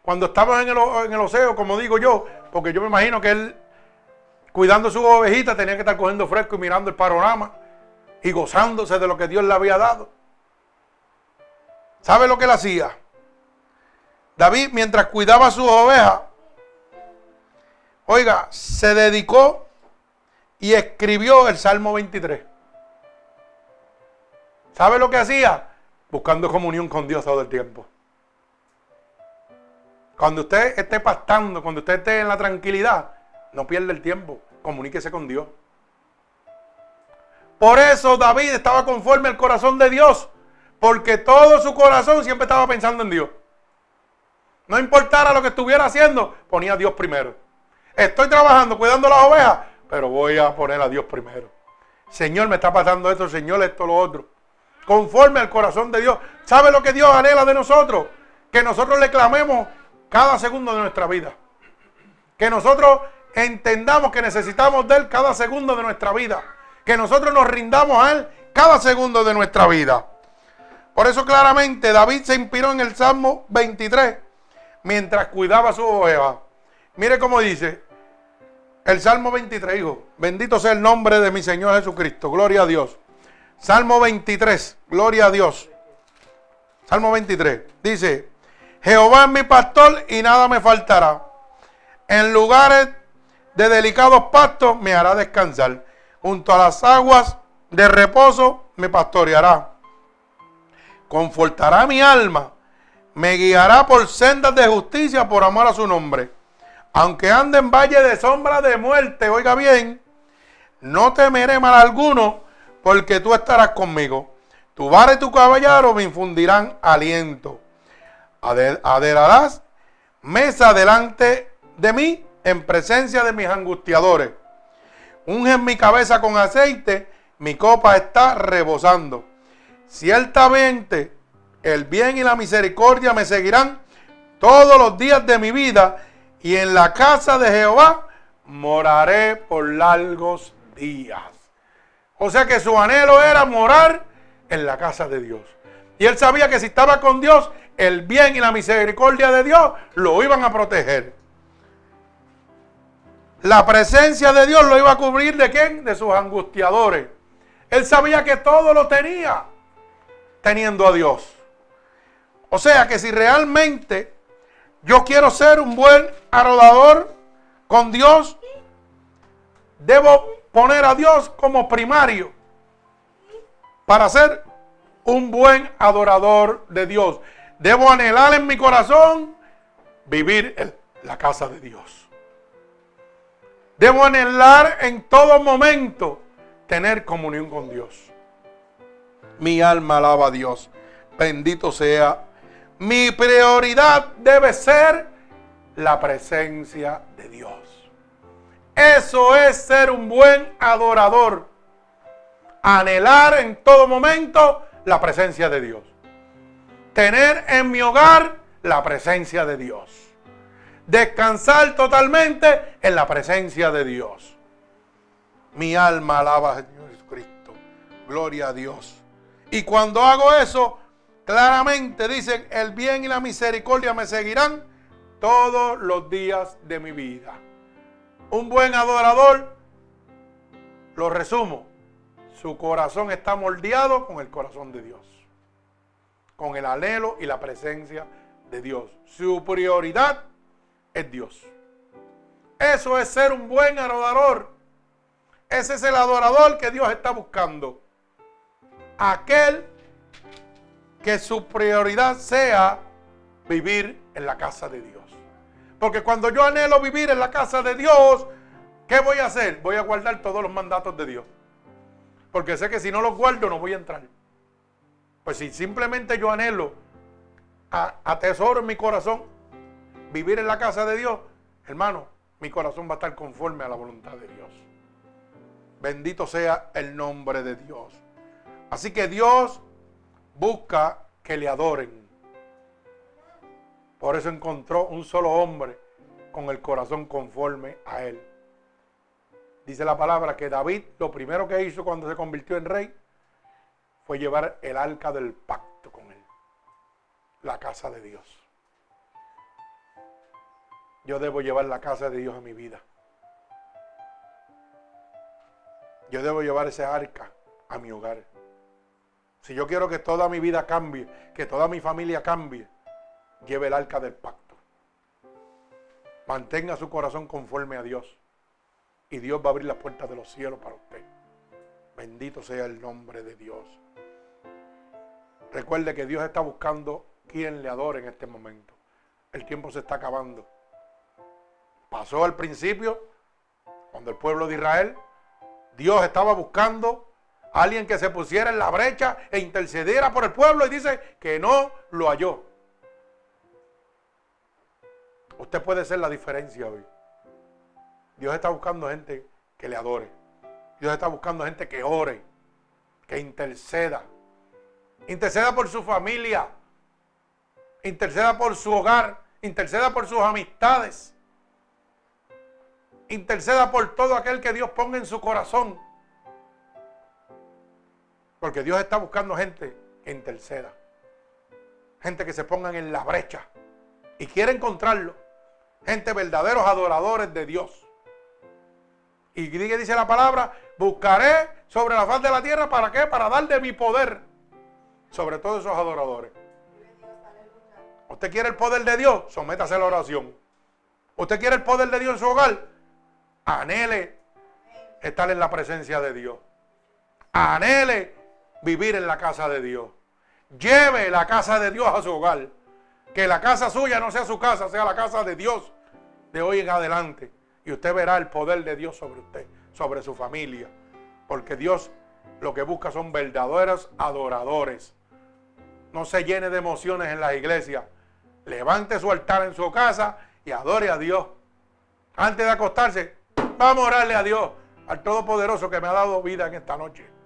S1: Cuando estaba en el, en océano, como digo yo, porque yo me imagino que él, cuidando su ovejita, tenía que estar cogiendo fresco y mirando el panorama y gozándose de lo que Dios le había dado. ¿Sabe lo que él hacía? David, mientras cuidaba sus ovejas, oiga, se dedicó y escribió el Salmo 23. ¿Sabe lo que hacía? Buscando comunión con Dios todo el tiempo. Cuando usted esté pastando, cuando usted esté en la tranquilidad, no pierda el tiempo. Comuníquese con Dios. Por eso David estaba conforme al corazón de Dios. Porque todo su corazón siempre estaba pensando en Dios. No importara lo que estuviera haciendo, ponía a Dios primero. Estoy trabajando, cuidando las ovejas, pero voy a poner a Dios primero. Señor, me está pasando esto, Señor, esto, lo otro. Conforme al corazón de Dios. ¿Sabe lo que Dios anhela de nosotros? Que nosotros le clamemos cada segundo de nuestra vida. Que nosotros entendamos que necesitamos de Él cada segundo de nuestra vida. Que nosotros nos rindamos a Él cada segundo de nuestra vida. Por eso claramente David se inspiró en el Salmo 23 mientras cuidaba su oveja. Mire cómo dice el Salmo 23, hijo. Bendito sea el nombre de mi Señor Jesucristo. Gloria a Dios. Salmo 23, gloria a Dios. Salmo 23, dice, Jehová es mi pastor y nada me faltará. En lugares de delicados pastos me hará descansar. Junto a las aguas de reposo me pastoreará. Confortará mi alma. Me guiará por sendas de justicia por amor a su nombre. Aunque ande en valle de sombra de muerte, oiga bien, no temeré mal alguno, porque tú estarás conmigo. Tu vara y tu caballero me infundirán aliento aderarás mesa delante de mí en presencia de mis angustiadores. Unge mi cabeza con aceite, mi copa está rebosando. Ciertamente el bien y la misericordia me seguirán todos los días de mi vida y en la casa de Jehová moraré por largos días. O sea que su anhelo era morar en la casa de Dios. Y él sabía que si estaba con Dios, el bien y la misericordia de Dios lo iban a proteger. La presencia de Dios lo iba a cubrir de quién? De sus angustiadores. Él sabía que todo lo tenía teniendo a Dios. O sea que si realmente yo quiero ser un buen arodador con Dios, debo poner a Dios como primario para ser un buen adorador de Dios. Debo anhelar en mi corazón vivir en la casa de Dios. Debo anhelar en todo momento tener comunión con Dios. Mi alma alaba a Dios. Bendito sea. Mi prioridad debe ser la presencia de Dios. Eso es ser un buen adorador. Anhelar en todo momento la presencia de Dios. Tener en mi hogar la presencia de Dios. Descansar totalmente en la presencia de Dios. Mi alma alaba a Jesucristo. Gloria a Dios. Y cuando hago eso, claramente dicen, el bien y la misericordia me seguirán todos los días de mi vida. Un buen adorador, lo resumo, su corazón está moldeado con el corazón de Dios, con el anhelo y la presencia de Dios. Su prioridad es Dios. Eso es ser un buen adorador. Ese es el adorador que Dios está buscando. Aquel que su prioridad sea vivir en la casa de Dios. Porque cuando yo anhelo vivir en la casa de Dios, ¿qué voy a hacer? Voy a guardar todos los mandatos de Dios. Porque sé que si no los guardo no voy a entrar. Pues si simplemente yo anhelo, atesoro en mi corazón, vivir en la casa de Dios, hermano, mi corazón va a estar conforme a la voluntad de Dios. Bendito sea el nombre de Dios. Así que Dios busca que le adoren. Por eso encontró un solo hombre con el corazón conforme a él. Dice la palabra que David lo primero que hizo cuando se convirtió en rey fue llevar el arca del pacto con él, la casa de Dios. Yo debo llevar la casa de Dios a mi vida. Yo debo llevar ese arca a mi hogar. Si yo quiero que toda mi vida cambie, que toda mi familia cambie, lleve el arca del pacto. Mantenga su corazón conforme a Dios. Y Dios va a abrir las puertas de los cielos para usted. Bendito sea el nombre de Dios. Recuerde que Dios está buscando quien le adore en este momento. El tiempo se está acabando. Pasó al principio, cuando el pueblo de Israel, Dios estaba buscando alguien que se pusiera en la brecha e intercediera por el pueblo y dice que no lo halló. Usted puede ser la diferencia hoy. Dios está buscando gente que le adore. Dios está buscando gente que ore, que interceda. Interceda por su familia. Interceda por su hogar. Interceda por sus amistades. Interceda por todo aquel que Dios ponga en su corazón. Porque Dios está buscando gente que interceda. Gente que se pongan en la brecha. Y quiere encontrarlo. Gente verdaderos adoradores de Dios. Y dice la palabra, buscaré sobre la faz de la tierra, ¿para qué? Para dar de mi poder sobre todos esos adoradores. ¿Usted quiere el poder de Dios? Sométase a la oración. ¿Usted quiere el poder de Dios en su hogar? Anhele estar en la presencia de Dios. Anhele vivir en la casa de Dios. Lleve la casa de Dios a su hogar. Que la casa suya no sea su casa, sea la casa de Dios de hoy en adelante. Y usted verá el poder de Dios sobre usted, sobre su familia. Porque Dios lo que busca son verdaderos adoradores. No se llene de emociones en la iglesia. Levante su altar en su casa y adore a Dios. Antes de acostarse, vamos a orarle a Dios, al Todopoderoso que me ha dado vida en esta noche.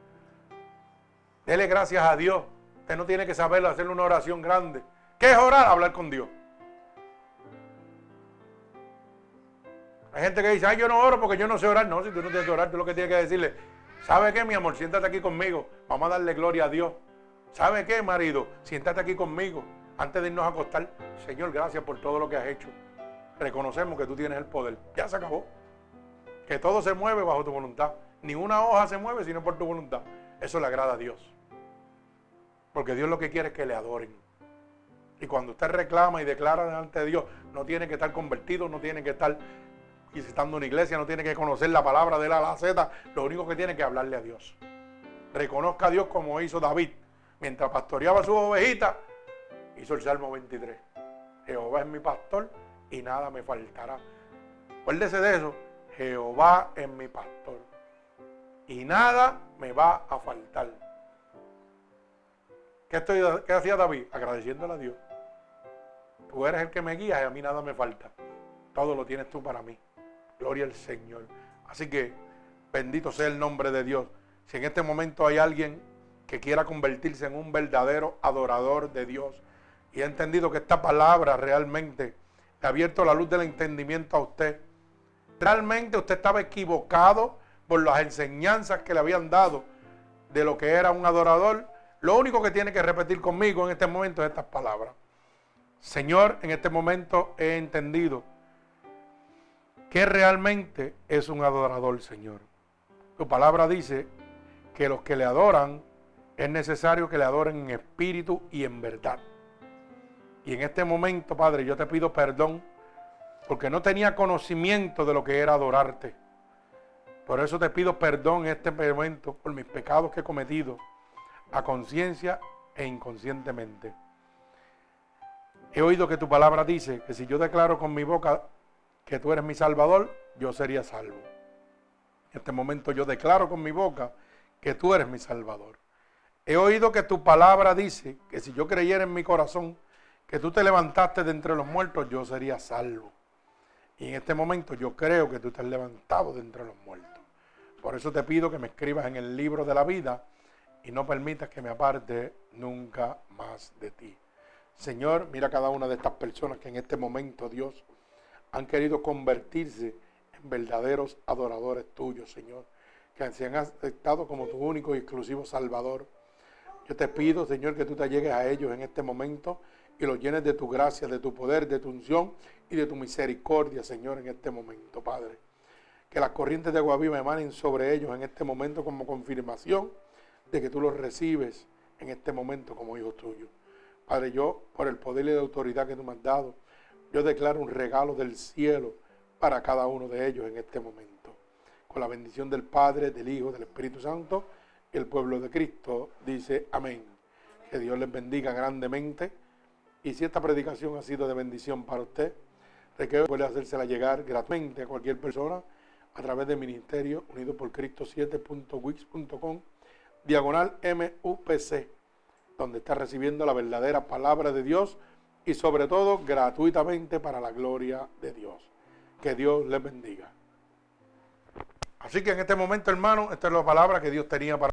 S1: Dele gracias a Dios. Usted no tiene que saberlo, hacerle una oración grande. ¿Qué es orar? Hablar con Dios. Hay gente que dice, ay, yo no oro porque yo no sé orar. No, si tú no tienes que orar, tú lo que tienes que decirle, ¿sabe qué, mi amor? Siéntate aquí conmigo. Vamos a darle gloria a Dios. ¿Sabe qué, marido? Siéntate aquí conmigo. Antes de irnos a acostar, Señor, gracias por todo lo que has hecho. Reconocemos que tú tienes el poder. Ya se acabó. Que todo se mueve bajo tu voluntad. Ni una hoja se mueve sino por tu voluntad. Eso le agrada a Dios. Porque Dios lo que quiere es que le adoren. Y cuando usted reclama y declara delante de Dios, no tiene que estar convertido, no tiene que estar visitando una iglesia, no tiene que conocer la palabra de la la Z, lo único que tiene que hablarle a Dios. Reconozca a Dios como hizo David. Mientras pastoreaba su ovejita, hizo el Salmo 23. Jehová es mi pastor y nada me faltará. Acuérdese de eso. Jehová es mi pastor. Y nada me va a faltar. ¿Qué, estoy, qué hacía David? Agradeciéndole a Dios. Tú eres el que me guía y a mí nada me falta. Todo lo tienes tú para mí. Gloria al Señor. Así que bendito sea el nombre de Dios. Si en este momento hay alguien que quiera convertirse en un verdadero adorador de Dios y ha entendido que esta palabra realmente le ha abierto la luz del entendimiento a usted, realmente usted estaba equivocado por las enseñanzas que le habían dado de lo que era un adorador, lo único que tiene que repetir conmigo en este momento es estas palabras. Señor, en este momento he entendido que realmente es un adorador, Señor. Tu palabra dice que los que le adoran es necesario que le adoren en espíritu y en verdad. Y en este momento, Padre, yo te pido perdón porque no tenía conocimiento de lo que era adorarte. Por eso te pido perdón en este momento por mis pecados que he cometido a conciencia e inconscientemente. He oído que tu palabra dice que si yo declaro con mi boca que tú eres mi salvador, yo sería salvo. En este momento yo declaro con mi boca que tú eres mi salvador. He oído que tu palabra dice que si yo creyera en mi corazón que tú te levantaste de entre los muertos, yo sería salvo. Y en este momento yo creo que tú te has levantado de entre los muertos. Por eso te pido que me escribas en el libro de la vida y no permitas que me aparte nunca más de ti. Señor, mira cada una de estas personas que en este momento, Dios, han querido convertirse en verdaderos adoradores tuyos, Señor, que se han aceptado como tu único y exclusivo Salvador. Yo te pido, Señor, que tú te llegues a ellos en este momento y los llenes de tu gracia, de tu poder, de tu unción y de tu misericordia, Señor, en este momento, Padre. Que las corrientes de agua viva emanen sobre ellos en este momento como confirmación de que tú los recibes en este momento como hijos tuyos. Padre, yo, por el poder y la autoridad que tú me has dado, yo declaro un regalo del cielo para cada uno de ellos en este momento. Con la bendición del Padre, del Hijo, del Espíritu Santo, el pueblo de Cristo dice amén. Que Dios les bendiga grandemente. Y si esta predicación ha sido de bendición para usted, requiere puede hacérsela llegar gratuitamente a cualquier persona a través del Ministerio Unido por Cristo 7.wix.com, diagonal MUPC donde está recibiendo la verdadera palabra de Dios y sobre todo gratuitamente para la gloria de Dios. Que Dios les bendiga. Así que en este momento, hermano, esta es la palabra que Dios tenía para